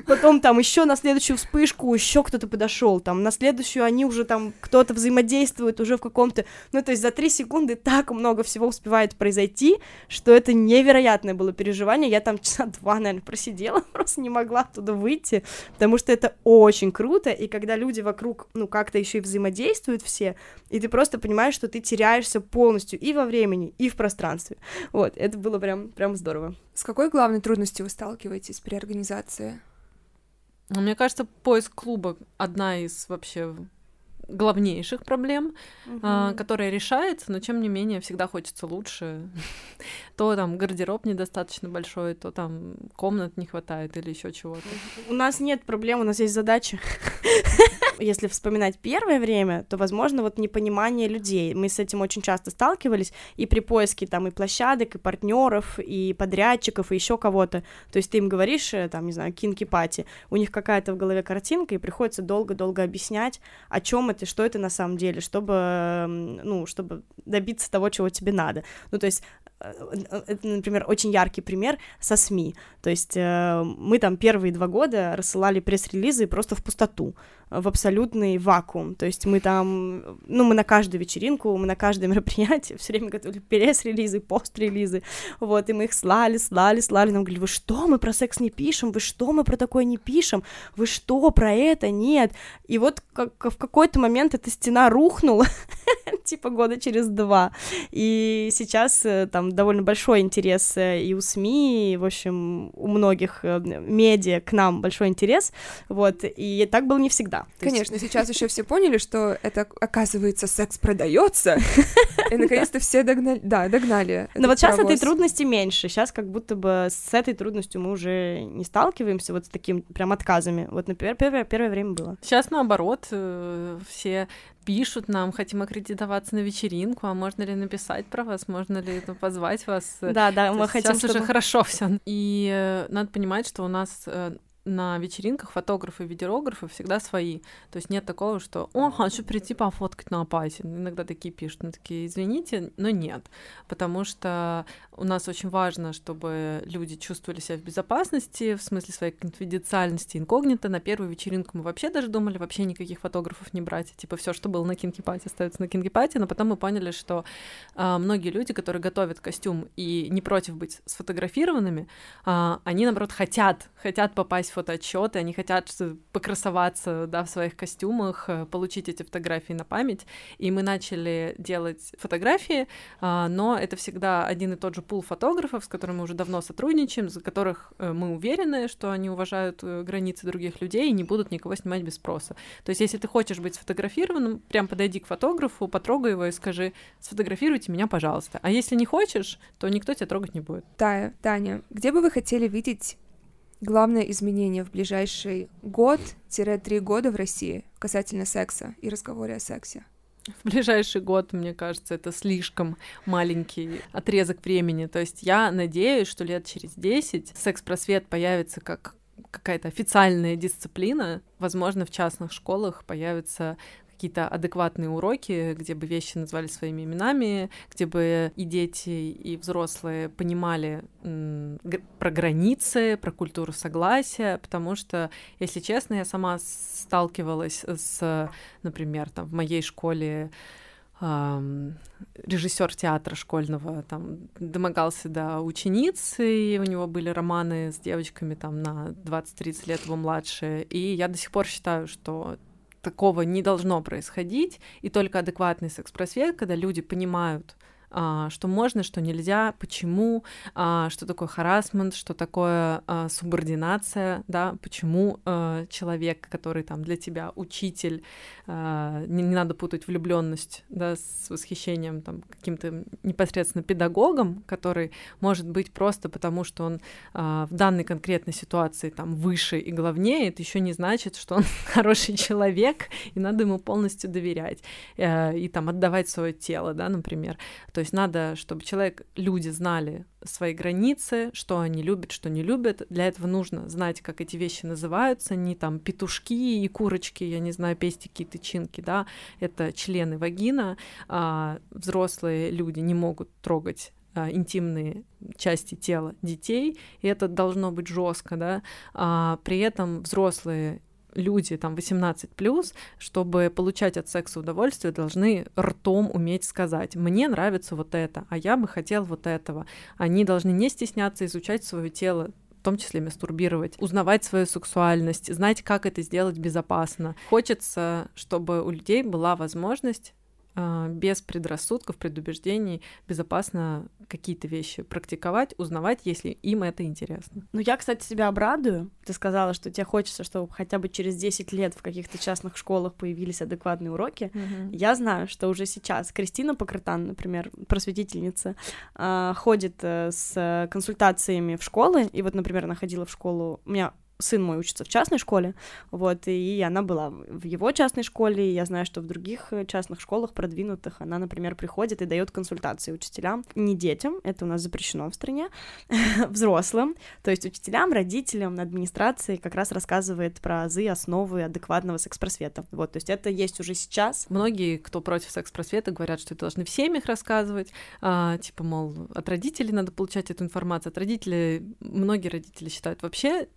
потом там еще на следующую вспышку еще кто-то подошел, там на следующую они уже там кто-то взаимодействует уже в каком-то, ну то есть за три секунды так много всего успевает произойти, что это невероятное было переживание, я там часа два, наверное, просидела, просто не могла оттуда выйти, потому что это очень круто, и когда люди вокруг, ну как-то еще и взаимодействуют все, и ты просто понимаешь, что ты теряешься полностью и во времени, и в пространстве, вот, это было прям прям здорово. С какой главной трудностью вы сталкиваетесь при организации? Ну, мне кажется, поиск клуба одна из вообще главнейших проблем, угу. uh которая решается, но тем не менее всегда хочется лучше. то там гардероб недостаточно большой, то там комнат не хватает или еще чего-то. У нас нет проблем, у нас есть задача. Если вспоминать первое время, то, возможно, вот непонимание людей. Мы с этим очень часто сталкивались и при поиске там и площадок, и партнеров, и подрядчиков, и еще кого-то. То есть ты им говоришь, э, там, не знаю, кинки пати, у них какая-то в голове картинка, и приходится долго-долго объяснять, о чем это, что это на самом деле, чтобы, ну, чтобы добиться того, чего тебе надо. Ну, то есть это, например, очень яркий пример со СМИ. То есть э, мы там первые два года рассылали пресс-релизы просто в пустоту в абсолютный вакуум. То есть мы там, ну, мы на каждую вечеринку, мы на каждое мероприятие все время готовили пресс-релизы, пост-релизы, вот, и мы их слали, слали, слали, нам говорили, вы что, мы про секс не пишем, вы что, мы про такое не пишем, вы что, про это, нет. И вот как, в какой-то момент эта стена рухнула, типа года через два, и сейчас э, там довольно большой интерес э, и у СМИ, и, в общем, у многих э, медиа к нам большой интерес, вот, и так было не всегда. Конечно, есть... сейчас еще все поняли, что это, оказывается, секс продается, и наконец-то все догнали, да, догнали. Но вот сейчас этой трудности меньше, сейчас как будто бы с этой трудностью мы уже не сталкиваемся, вот с таким прям отказами. Вот, например, первое, время было. Сейчас наоборот, все пишут нам, хотим аккредитоваться на вечеринку, а можно ли написать про вас, можно ли ну, позвать вас. Да, да, мы хотим. Сейчас уже хорошо все. И э, надо понимать, что у нас э, на вечеринках фотографы и видеографы всегда свои. То есть нет такого, что «О, хочу прийти пофоткать на апате». Иногда такие пишут, ну такие «Извините, но нет». Потому что у нас очень важно, чтобы люди чувствовали себя в безопасности, в смысле своей конфиденциальности, инкогнито. На первую вечеринку мы вообще даже думали вообще никаких фотографов не брать. Типа все, что было на кинки пати, остается на кинки пати. Но потом мы поняли, что а, многие люди, которые готовят костюм и не против быть сфотографированными, а, они, наоборот, хотят, хотят попасть в фотоотчеты, они хотят покрасоваться, да, в своих костюмах, э, получить эти фотографии на память. И мы начали делать фотографии, а, но это всегда один и тот же пул фотографов, с которыми мы уже давно сотрудничаем, за которых э, мы уверены, что они уважают э, границы других людей и не будут никого снимать без спроса. То есть, если ты хочешь быть сфотографированным, прям подойди к фотографу, потрогай его и скажи, сфотографируйте меня, пожалуйста. А если не хочешь, то никто тебя трогать не будет. Тая, Таня, где бы вы хотели видеть главное изменение в ближайший год-три года в России касательно секса и разговоре о сексе? В ближайший год, мне кажется, это слишком маленький отрезок времени. То есть я надеюсь, что лет через 10 секс-просвет появится как какая-то официальная дисциплина. Возможно, в частных школах появится какие-то адекватные уроки, где бы вещи назвали своими именами, где бы и дети, и взрослые понимали про границы, про культуру согласия, потому что, если честно, я сама сталкивалась с, например, там в моей школе режиссер театра школьного там домогался до ученицы, и у него были романы с девочками там на 20-30 лет его младше, и я до сих пор считаю, что такого не должно происходить, и только адекватный секс-просвет, когда люди понимают, что можно, что нельзя, почему, а, что такое харасмент, что такое а, субординация, да, почему человек, который там для тебя учитель, не, не надо путать влюбленность, да, с восхищением там каким-то непосредственно педагогом, который может быть просто потому, что он в данной конкретной ситуации там выше и главнее, это еще не значит, что он хороший человек, и надо ему полностью доверять э, и там отдавать свое тело, да, например. То то есть надо, чтобы человек, люди знали свои границы, что они любят, что не любят. Для этого нужно знать, как эти вещи называются, не там петушки и курочки, я не знаю, пестики и тычинки, да, это члены вагина. А взрослые люди не могут трогать а, интимные части тела детей, и это должно быть жестко, да, а при этом взрослые люди, там, 18 плюс, чтобы получать от секса удовольствие, должны ртом уметь сказать, мне нравится вот это, а я бы хотел вот этого. Они должны не стесняться изучать свое тело, в том числе мастурбировать, узнавать свою сексуальность, знать, как это сделать безопасно. Хочется, чтобы у людей была возможность без предрассудков, предубеждений, безопасно какие-то вещи практиковать, узнавать, если им это интересно. Ну, я, кстати, тебя обрадую. Ты сказала, что тебе хочется, чтобы хотя бы через 10 лет в каких-то частных школах появились адекватные уроки. Mm-hmm. Я знаю, что уже сейчас Кристина Покрытан, например, просветительница, а, ходит э, с консультациями в школы, и вот, например, она ходила в школу... У меня сын мой учится в частной школе, вот, и она была в его частной школе, и я знаю, что в других э, частных школах продвинутых она, например, приходит и дает консультации учителям, не детям, это у нас запрещено в стране, взрослым, то есть учителям, родителям, администрации как раз рассказывает про азы, основы адекватного секс-просвета, вот, то есть это есть уже сейчас. Многие, кто против секс-просвета, говорят, что это должны в семьях рассказывать, а, типа, мол, от родителей надо получать эту информацию, от родителей, многие родители считают вообще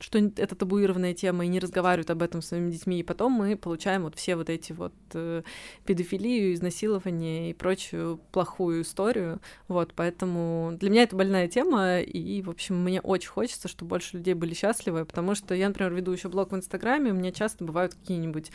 что это табуированная тема, и не разговаривают об этом с своими детьми, и потом мы получаем вот все вот эти вот э, педофилию, изнасилование и прочую плохую историю, вот, поэтому для меня это больная тема, и, в общем, мне очень хочется, чтобы больше людей были счастливы, потому что я, например, веду еще блог в Инстаграме, у меня часто бывают какие-нибудь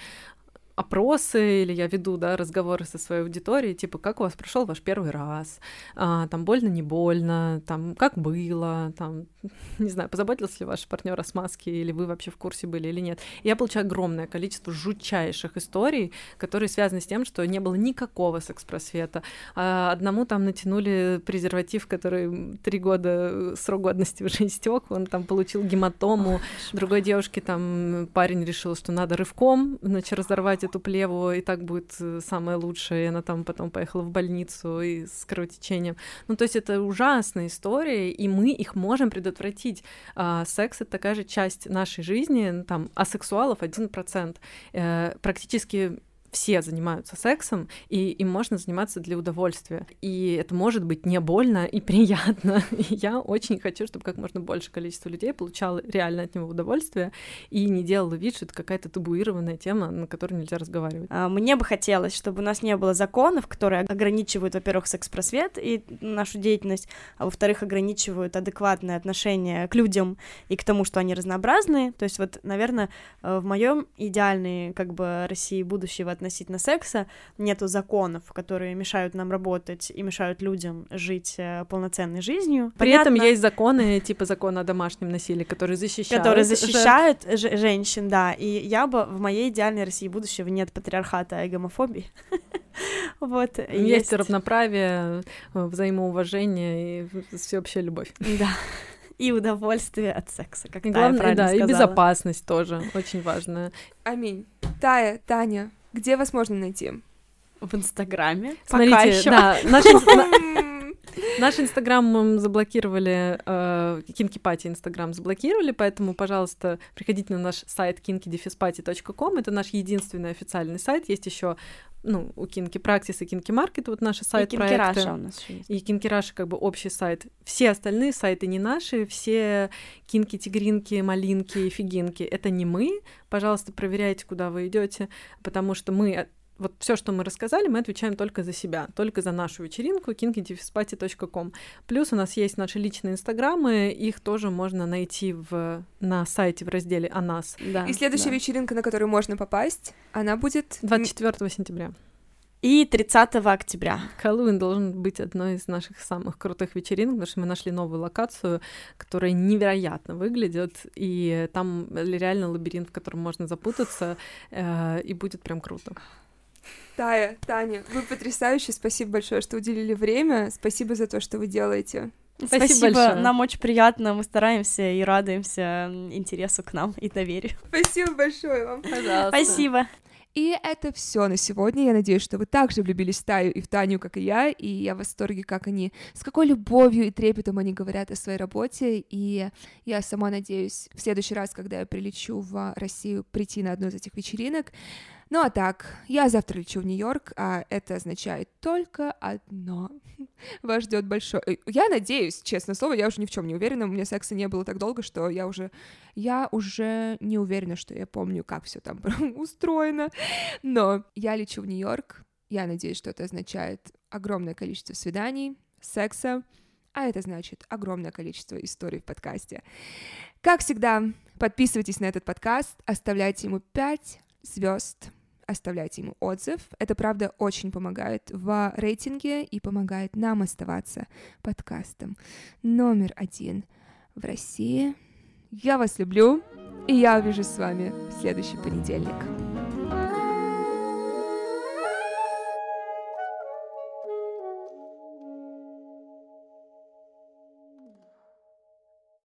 опросы или я веду, да, разговоры со своей аудиторией, типа, как у вас прошел ваш первый раз, а, там, больно, не больно, там, как было, там, не знаю, позаботился ли ваш партнер о смазке, или вы вообще в курсе были или нет. И я получаю огромное количество жутчайших историй, которые связаны с тем, что не было никакого секс-просвета. А одному там натянули презерватив, который три года срок годности уже истек, он там получил гематому, другой девушке там парень решил, что надо рывком, значит, разорвать эту плеву, и так будет э, самое лучшее, и она там потом поехала в больницу и с кровотечением. Ну, то есть это ужасная история, и мы их можем предотвратить. А, секс — это такая же часть нашей жизни, там, а сексуалов 1%. Э, практически все занимаются сексом, и им можно заниматься для удовольствия. И это может быть не больно и приятно. И я очень хочу, чтобы как можно больше количество людей получало реально от него удовольствие и не делало вид, что это какая-то табуированная тема, на которой нельзя разговаривать. А, мне бы хотелось, чтобы у нас не было законов, которые ограничивают, во-первых, секс-просвет и нашу деятельность, а во-вторых, ограничивают адекватное отношение к людям и к тому, что они разнообразные. То есть вот, наверное, э, в моем идеальной как бы России будущего относительно секса, нету законов, которые мешают нам работать и мешают людям жить э, полноценной жизнью. При Понятно, этом есть законы, типа закона о домашнем насилии, которые защищают. Которые защищают жертв. женщин, да. И я бы в моей идеальной России будущего нет патриархата и гомофобии. Вот. Есть, есть равноправие, э, взаимоуважение и всеобщая любовь. Да и удовольствие от секса, как и главное, да, сказала. и безопасность тоже очень важная. Аминь. Тая, Таня, где вас можно найти? В Инстаграме. Смотрите, Пока еще. да, наш, наш Инстаграм мы заблокировали, э, Кинки Пати Инстаграм заблокировали, поэтому, пожалуйста, приходите на наш сайт kinkydefisparty.com, это наш единственный официальный сайт, есть еще ну, у Kinky Practice и Kinky Market, вот наши сайт и Kinky Russia у нас еще есть. И Kinky Russia как бы общий сайт. Все остальные сайты не наши, все Кинки Тигринки, Малинки, Фигинки — это не мы. Пожалуйста, проверяйте, куда вы идете, потому что мы вот все, что мы рассказали, мы отвечаем только за себя, только за нашу вечеринку kinkytifisparty.com. Плюс у нас есть наши личные инстаграмы, их тоже можно найти в, на сайте в разделе «О нас». Да, И следующая да. вечеринка, на которую можно попасть, она будет... 24 сентября. И 30 октября. Хэллоуин должен быть одной из наших самых крутых вечеринок, потому что мы нашли новую локацию, которая невероятно выглядит, и там реально лабиринт, в котором можно запутаться, э, и будет прям круто. Тая, Таня, вы потрясающие. Спасибо большое, что уделили время. Спасибо за то, что вы делаете. Спасибо, Спасибо большое. Нам очень приятно. Мы стараемся и радуемся интересу к нам и доверию. Спасибо большое вам. Пожалуйста. Спасибо. И это все на сегодня. Я надеюсь, что вы также влюбились в Таю и в Таню, как и я, и я в восторге, как они, с какой любовью и трепетом они говорят о своей работе, и я сама надеюсь в следующий раз, когда я прилечу в Россию, прийти на одну из этих вечеринок, Ну а так, я завтра лечу в Нью-Йорк, а это означает только одно. Вас ждет большой... Э, я надеюсь, честно слово, я уже ни в чем не уверена. У меня секса не было так долго, что я уже... Я уже не уверена, что я помню, как все там устроено. Но я лечу в Нью-Йорк. Я надеюсь, что это означает огромное количество свиданий, секса, а это значит огромное количество историй в подкасте. Как всегда, подписывайтесь на этот подкаст, оставляйте ему 5 звезд, оставляйте ему отзыв. Это, правда, очень помогает в рейтинге и помогает нам оставаться подкастом номер один в России. Я вас люблю, и я увижусь с вами в следующий понедельник.